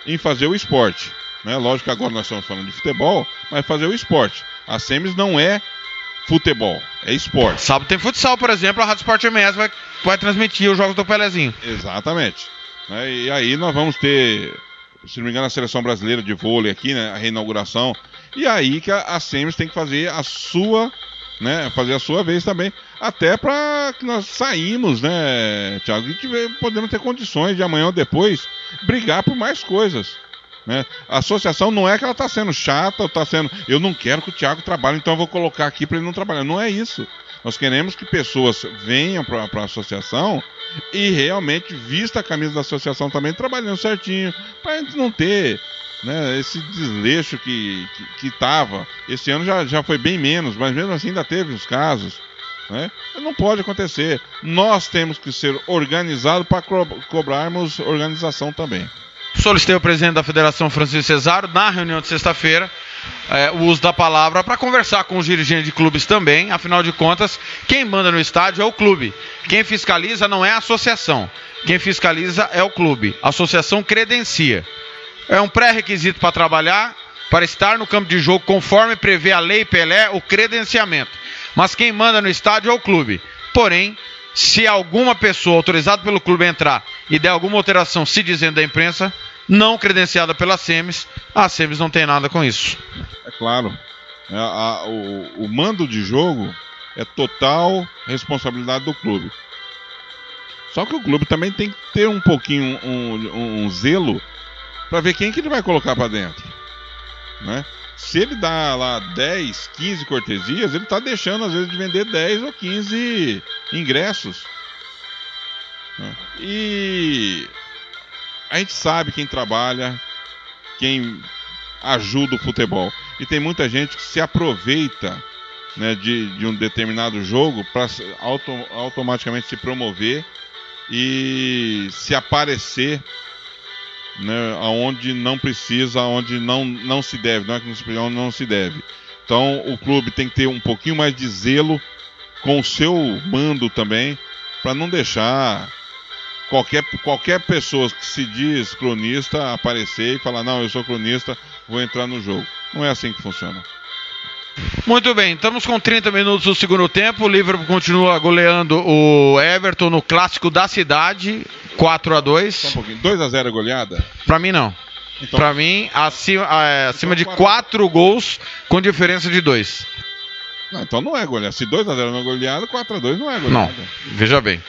em fazer o esporte. Né? Lógico que agora nós estamos falando de futebol, mas fazer o esporte. A SEMES não é futebol, é esporte. Sábado tem futsal, por exemplo, a Rádio Sport MS vai, vai transmitir os jogos do Pelezinho. Exatamente. Né? E aí nós vamos ter, se não me engano, a seleção brasileira de vôlei aqui, né? A reinauguração. E aí que a, a SEMES tem que fazer a sua, né? Fazer a sua vez também. Até para que nós saímos, né, Thiago? E tiver, podemos ter condições de amanhã ou depois brigar por mais coisas. Né? A associação não é que ela está sendo chata, ou está sendo. Eu não quero que o Thiago trabalhe, então eu vou colocar aqui para ele não trabalhar. Não é isso. Nós queremos que pessoas venham para a associação e realmente vista a camisa da associação também trabalhando certinho, para a gente não ter né, esse desleixo que, que, que tava. Esse ano já, já foi bem menos, mas mesmo assim ainda teve os casos. Né? Não pode acontecer. Nós temos que ser organizados para co cobrarmos organização também. Solicitei ao presidente da Federação, Francisco Cesaro, na reunião de sexta-feira, é, o uso da palavra para conversar com os dirigentes de clubes também. Afinal de contas, quem manda no estádio é o clube. Quem fiscaliza não é a associação. Quem fiscaliza é o clube. A associação credencia. É um pré-requisito para trabalhar, para estar no campo de jogo, conforme prevê a Lei Pelé, o credenciamento. Mas quem manda no estádio é o clube. Porém, se alguma pessoa autorizada pelo clube entrar e der alguma alteração se dizendo da imprensa, não credenciada pela SEMES, a SEMES não tem nada com isso. É claro. É, a- o, o mando de jogo é total responsabilidade do clube. Só que o clube também tem que ter um pouquinho um, um- um zelo para ver quem que ele vai colocar para dentro, né? Se ele dá lá 10, 15 cortesias, ele está deixando às vezes de vender 10 ou 15 ingressos. né? E a gente sabe quem trabalha, quem ajuda o futebol. E tem muita gente que se aproveita né, de, de um determinado jogo para auto, automaticamente se promover e se aparecer né, aonde não precisa, aonde não, não se deve, não é que não se, não se deve. Então o clube tem que ter um pouquinho mais de zelo com o seu mando também, para não deixar qualquer, qualquer pessoa que se diz cronista aparecer e falar, não, eu sou cronista, vou entrar no jogo. Não é assim que funciona. Muito bem, estamos com 30 minutos do segundo tempo. O Liverpool continua goleando o Everton no clássico da cidade, 4 a 2 Só um pouquinho. 2x0 goleada? Pra mim, não. Então- Pra mim, acima, é, acima de 4 gols com diferença de 2. Não, então não é goleada. Se 2x0 não é goleada, 4x2 não é Não, goleada. veja bem.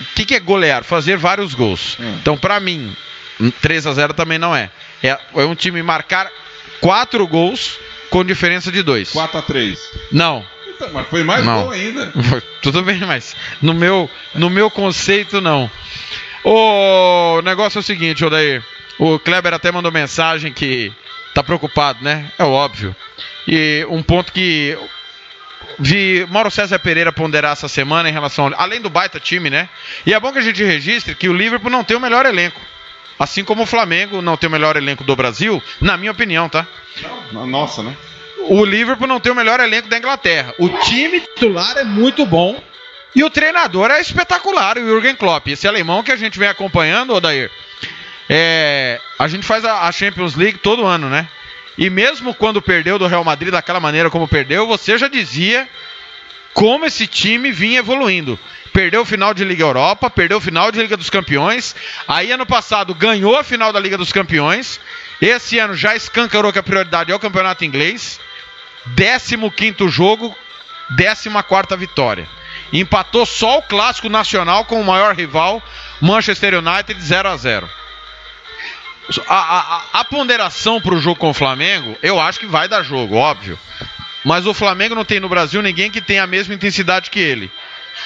O que, que é golear? Fazer vários gols. Hum. Então, pra mim, um 3 a 0 também não é. é. É um time marcar 4 gols com diferença de 2. 4x3. Não. Então, mas foi mais Não. bom ainda. Tudo bem, mas no meu, no meu conceito, não. O negócio é o seguinte, Odair. O Kleber até mandou mensagem que tá preocupado, né? É óbvio. E um ponto que vi Mauro César Pereira ponderar essa semana em relação. ao- Além do baita time, né? E é bom que a gente registre que o Liverpool não tem o melhor elenco. Assim como o Flamengo não tem o melhor elenco do Brasil, na minha opinião, tá? Nossa, né? O Liverpool não tem o melhor elenco da Inglaterra. O time titular é muito bom e o treinador é espetacular, o Jürgen Klopp. Esse alemão que a gente vem acompanhando, Odair, é, a gente faz a, a Champions League todo ano, né? E mesmo quando perdeu do Real Madrid daquela maneira como perdeu, você já dizia como esse time vinha evoluindo. Perdeu o final de Liga Europa, perdeu o final de Liga dos Campeões. Aí ano passado ganhou a final da Liga dos Campeões. Esse ano já escancarou que a prioridade é o campeonato inglês. 15 jogo, 14 vitória. Empatou só o clássico nacional com o maior rival, Manchester United 0 a 0. A, a- a- ponderação para o jogo com o Flamengo, eu acho que vai dar jogo, óbvio. Mas o Flamengo não tem no Brasil ninguém que tenha a mesma intensidade que ele.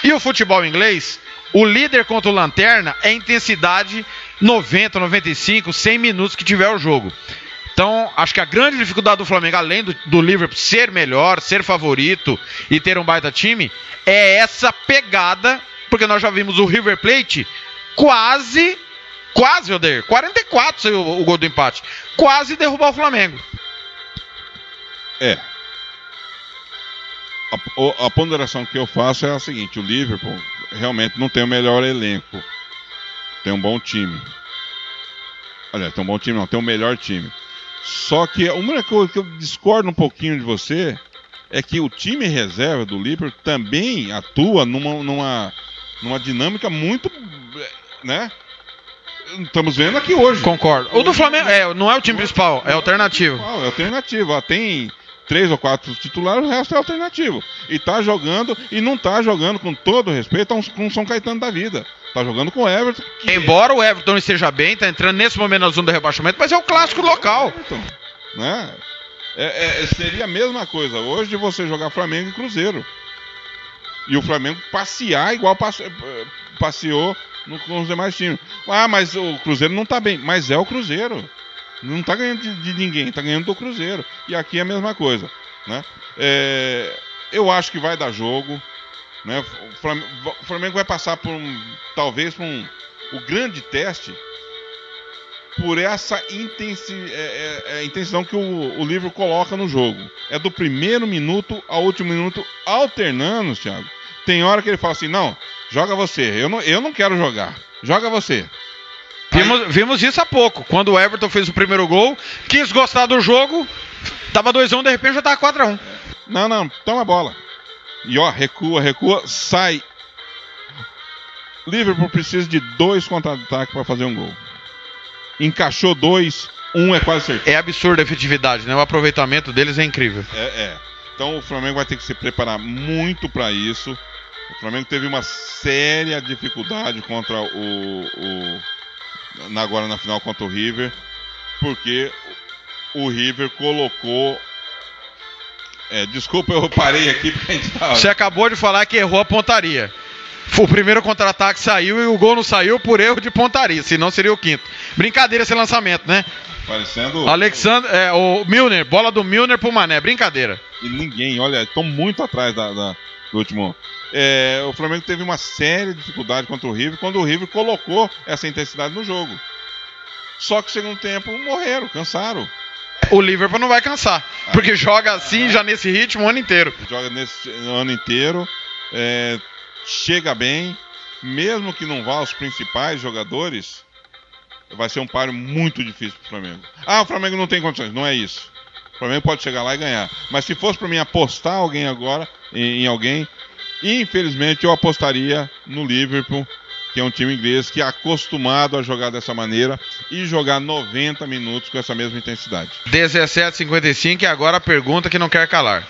E o futebol inglês, o líder contra o Lanterna é intensidade 90, 95, 100 minutos que tiver o jogo. Então, acho que a grande dificuldade do Flamengo, além do, do Liverpool ser melhor, ser favorito e ter um baita time, é essa pegada, porque nós já vimos o River Plate quase, quase, Odeir, 44 saiu o, o gol do empate, quase derrubar o Flamengo. É. A, a ponderação que eu faço é a seguinte: o Liverpool realmente não tem o melhor elenco. Tem um bom time. Aliás, tem um bom time, não, tem o melhor time. Só que a única coisa que eu discordo um pouquinho de você é que o time reserva do Liverpool também atua numa, numa, numa dinâmica muito. né? Estamos vendo aqui hoje. Concordo. O do Flamengo é, não é o time principal, é alternativo. É alternativo. Tem três ou quatro titulares, o resto é alternativo. E tá jogando, e não tá jogando, com todo respeito, um- com o São Caetano da vida. Tá jogando com o Everton. Embora o Everton esteja bem, tá entrando nesse momento na zona do rebaixamento, mas é o clássico local. Né? É- é- seria a mesma coisa hoje de você jogar Flamengo e Cruzeiro. E o Flamengo passear igual passe- eh, passeou no- com os demais times. Ah, mas o Cruzeiro não tá bem. Mas é o Cruzeiro. Não tá ganhando de, de ninguém, tá ganhando do Cruzeiro. E aqui é a mesma coisa. Né? É, eu acho que vai dar jogo. Né? O Flamengo, vai passar por um. Talvez por um. O grande teste por essa intensi é, é- é que o, o livro coloca no jogo. É do primeiro minuto ao último minuto, alternando, Thiago. Tem hora que ele fala assim: não, joga você, eu não, eu não quero jogar, joga você. Vimos, vimos isso há pouco, quando o Everton fez o primeiro gol, quis gostar do jogo, tava 2x1, de repente já tava 4x1. Não, não, toma a bola. E ó, recua, recua, sai. Liverpool precisa de dois contra-ataques para fazer um gol. Encaixou dois, um é quase certeza. É absurda a efetividade, né? O aproveitamento deles é incrível. É, é. Então o Flamengo vai ter que se preparar muito para isso. O Flamengo teve uma séria dificuldade contra o, o na, agora na final contra o River. porque o River colocou. É, desculpa, eu parei aqui porque a gente tava. Você acabou de falar que errou a pontaria. O primeiro contra-ataque saiu e o gol não saiu por erro de pontaria, senão seria o quinto. Brincadeira esse lançamento, né? Parecendo. Alexandre, é, o Milner, bola do Milner pro Mané, brincadeira. E ninguém, olha, estão muito atrás da, da- do último. É, o Flamengo teve uma séria dificuldade contra o River quando o River colocou essa intensidade no jogo. Só que no segundo tempo morreram, cansaram. O Liverpool não vai cansar, porque joga assim, já nesse ritmo o ano inteiro. Joga nesse ano inteiro, é, chega bem, mesmo que não vá os principais jogadores, vai ser um páreo muito difícil pro Flamengo. Ah, o Flamengo não tem condições, não é isso. O Flamengo pode chegar lá e ganhar. Mas se fosse para mim apostar alguém agora em, em alguém, infelizmente eu apostaria no Liverpool, que é um time inglês que é acostumado a jogar dessa maneira e jogar 90 minutos com essa mesma intensidade. 17,55 e agora a pergunta que não quer calar.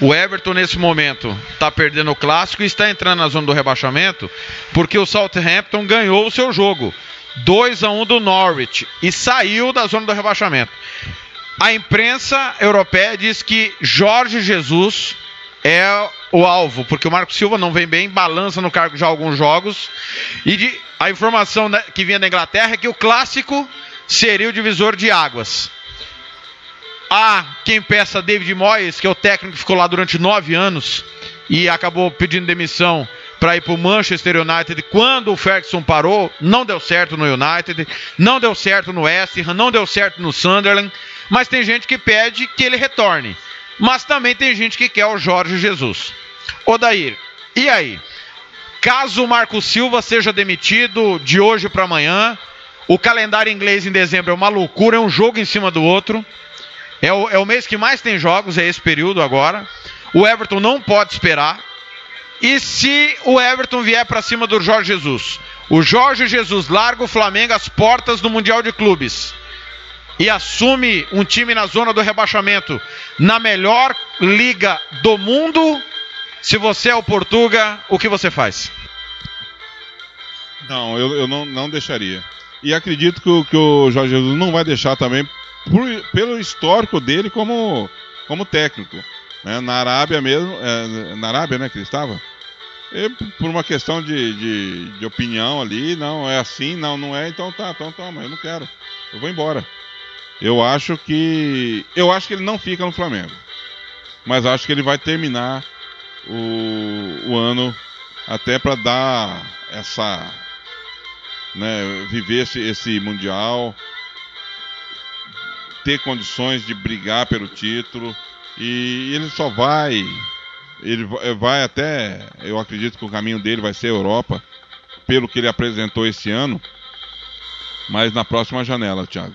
O Everton, nesse momento, está perdendo o clássico e está entrando na zona do rebaixamento porque o Southampton ganhou o seu jogo. 2 a 1 do Norwich e saiu da zona do rebaixamento. A imprensa europeia diz que Jorge Jesus é o alvo, porque o Marco Silva não vem bem, balança no cargo já alguns jogos. E de- a informação que vinha da Inglaterra é que o clássico seria o divisor de águas. Há quem peça David Moyes, que é o técnico que ficou lá durante nove anos e acabou pedindo demissão para ir para o Manchester United quando o Ferguson parou. Não deu certo no United, não deu certo no West Ham, não deu certo no Sunderland. Mas tem gente que pede que ele retorne. Mas também tem gente que quer o Jorge Jesus. Odair, e aí? Caso o Marco Silva seja demitido de hoje para amanhã, o calendário inglês em dezembro é uma loucura, é um jogo em cima do outro. É o, é o mês que mais tem jogos, é esse período agora. O Everton não pode esperar. E se o Everton vier para cima do Jorge Jesus? O Jorge Jesus larga o Flamengo às portas do Mundial de Clubes e assume um time na zona do rebaixamento na melhor liga do mundo. Se você é o Portuga, o que você faz? Não, eu, eu não, não deixaria. E acredito que o, que o Jorge Jesus não vai deixar também por- pelo histórico dele como, como técnico. né? Na Arábia mesmo, é, na Arábia, né, que ele estava? E por uma questão de, de, de opinião ali, não, é assim, não, não é, então tá, então toma, eu não quero. Eu vou embora. Eu acho que. Eu acho que ele não fica no Flamengo. Mas acho que ele vai terminar o, o ano até para dar essa. Né, viver esse, esse Mundial, ter condições de brigar pelo título. E ele só vai. Ele va- vai até. Eu acredito que o caminho dele vai ser a Europa, pelo que ele apresentou esse ano. Mas na próxima janela, Thiago.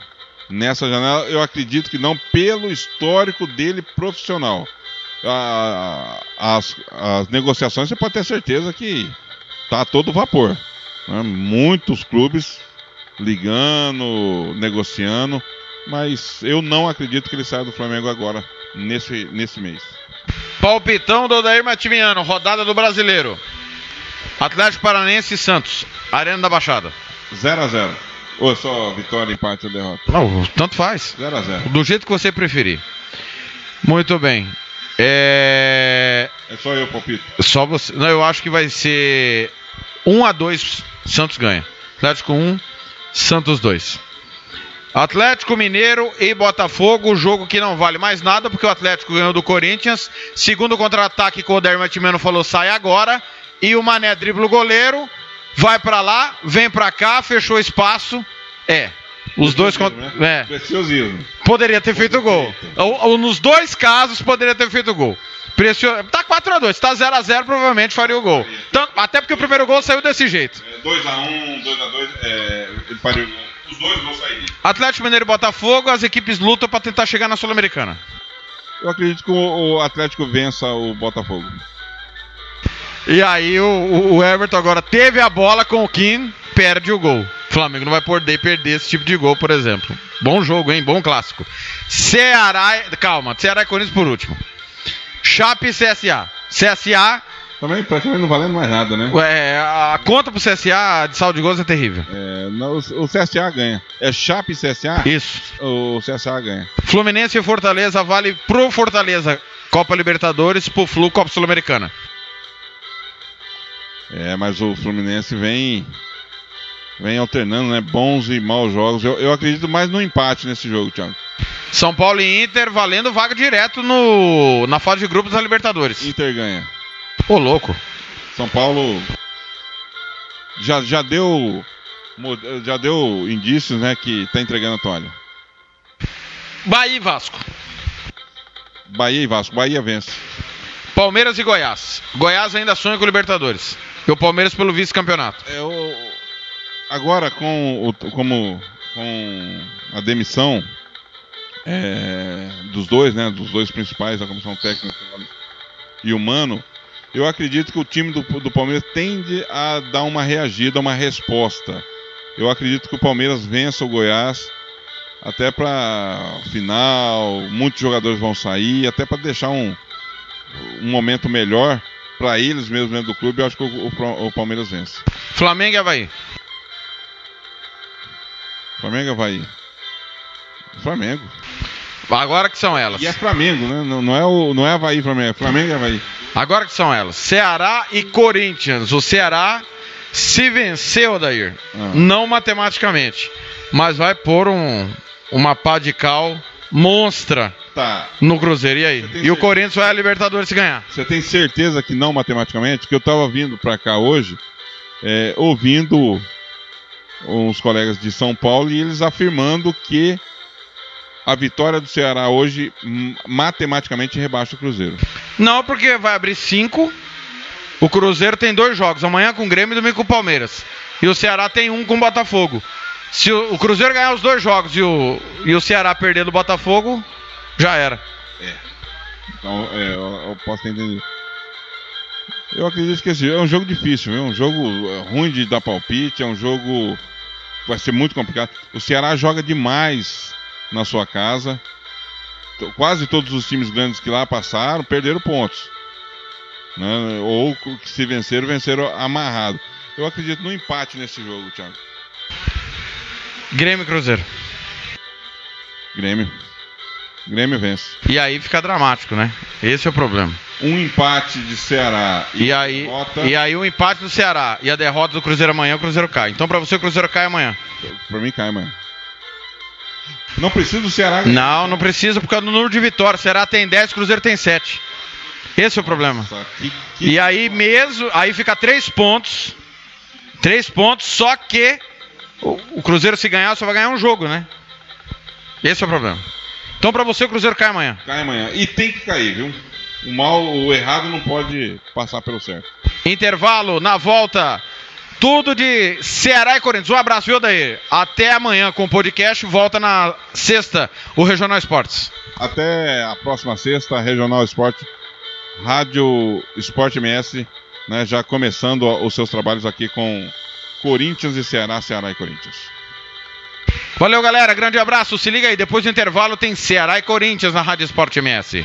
Nessa janela, eu acredito que não, pelo histórico dele profissional. A- as, as negociações, você pode ter certeza que tá a todo vapor. né? Muitos clubes ligando, negociando, mas eu não acredito que ele saia do Flamengo agora, nesse, nesse mês. Palpitão do Odair Matimiano, rodada do Brasileiro. Atlético Paranense e Santos, Arena da Baixada. 0x0. Ou é só vitória, empate ou derrota? Não, tanto faz. 0x0. Do jeito que você preferir. Muito bem. É. É só eu, palpite. Só você. Não, eu acho que vai ser 1 a 2 Santos ganha. Atlético 1, Santos 2. Atlético Mineiro e Botafogo, jogo que não vale mais nada, porque o Atlético ganhou do Corinthians. Segundo contra-ataque que o Odair Matimeno falou, sai agora. E o Mané dribla o goleiro, vai pra lá, vem pra cá, fechou espaço. É. Os dois contra. É. Preciosismo. Poderia ter feito gol. Ou- ou nos dois casos, poderia ter feito gol. Precio... Tá 4x2. Tá 0x0, provavelmente faria o gol. Tanto- Até porque o primeiro gol saiu desse jeito. 2x1, 2x2, é, ele faria os dois vão sair. Atlético Mineiro e Botafogo, as equipes lutam pra tentar chegar na Sul-Americana. Eu acredito que o, o Atlético vença o Botafogo. E aí o, o- Everton agora teve a bola com o Kim, perde o gol. O Flamengo não vai poder perder esse tipo de gol, por exemplo. Bom jogo, hein? Bom clássico. Ceará. Calma, Ceará e Corinthians por último. Chape e CSA. CSA Também praticamente não valendo mais nada, né? Ué, a conta pro CSA de saldo de gols é terrível. É, não, o CSA ganha. É Chape e CSA? Isso. O CSA ganha. Fluminense e Fortaleza vale pro Fortaleza Copa Libertadores, pro Flu Copa Sul-Americana. É, mas o Fluminense vem vem alternando, né? Bons e maus jogos. Eu, eu acredito mais no empate nesse jogo, Thiago. São Paulo e Inter valendo vaga direto no, na fase de grupos da Libertadores. Inter ganha. Ô, louco. São Paulo já, já deu já deu indícios, né, que tá entregando a toalha. Bahia e Vasco. Bahia e Vasco. Bahia vence. Palmeiras e Goiás. Goiás ainda sonha com o Libertadores. E o Palmeiras pelo vice-campeonato. É agora com o como com a demissão é, dos dois, né, dos dois principais da comissão técnica e o Mano, eu acredito que o time do, do Palmeiras tende a dar uma reagida, uma resposta. Eu acredito que o Palmeiras vença o Goiás até para final, muitos jogadores vão sair, até para deixar um, um momento melhor para eles mesmos dentro do clube. Eu acho que o, o- o Palmeiras vence. Flamengo e Havaí. Flamengo e Havaí. Flamengo. Agora que são elas. E é Flamengo, né? Não, não é o não é Havaí Flamengo, é Flamengo e Havaí. Agora que são elas. Ceará e Corinthians. O Ceará se venceu, Odair. Ah. Não matematicamente. Mas vai pôr um, uma pá de cal monstra Tá. no Cruzeiro. E aí? E o Corinthians vai a Libertadores se ganhar. Você tem certeza que não matematicamente? Que eu tava vindo pra cá hoje, é, ouvindo uns colegas de São Paulo e eles afirmando que a vitória do Ceará hoje hum, matematicamente rebaixa o Cruzeiro. Não, porque vai abrir cinco. O Cruzeiro tem dois jogos, amanhã com o Grêmio e domingo com o Palmeiras. E o Ceará tem um com o Botafogo. Se o, o Cruzeiro ganhar os dois jogos e o, e o Ceará perder do Botafogo, já era. Então, é, eu, eu posso ter entendido. Eu acredito que esse é um jogo difícil, viu? um jogo é, ruim de dar palpite, é um jogo que vai ser muito complicado. O Ceará joga demais na sua casa. Quase todos os times grandes que lá passaram perderam pontos. Né? Ou que se venceram, venceram amarrado. Eu acredito no empate nesse jogo, Thiago. Grêmio e Cruzeiro. Grêmio. Grêmio vence. E aí fica dramático, né? Esse é o problema. Um empate de Ceará E aí, e aí o empate do Ceará e a derrota do Cruzeiro amanhã, o Cruzeiro cai. Então pra você o Cruzeiro cai amanhã. Pra mim cai, mano. Não precisa do Ceará. Não, não precisa por causa do número de vitórias. Ceará tem 10, Cruzeiro tem 7. Esse é o problema. E aí mesmo, aí fica 3 pontos. 3 pontos, só que o, Cruzeiro se ganhar só vai ganhar um jogo, né? Esse é o problema. Então pra você o Cruzeiro cai amanhã. Cai amanhã. E tem que cair, viu? O mal, o errado não pode passar pelo certo. Intervalo, na volta, tudo de Ceará e Corinthians. Um abraço, viu, Daí? Até amanhã com o podcast. Volta na sexta, o Regional Esportes. Até a próxima sexta, Regional Esporte, Rádio Esporte MS, né, já começando os seus trabalhos aqui com Corinthians e Ceará, Ceará e Corinthians. Valeu, galera. Grande abraço. Se liga aí. Depois do intervalo tem Ceará e Corinthians na Rádio Esporte MS.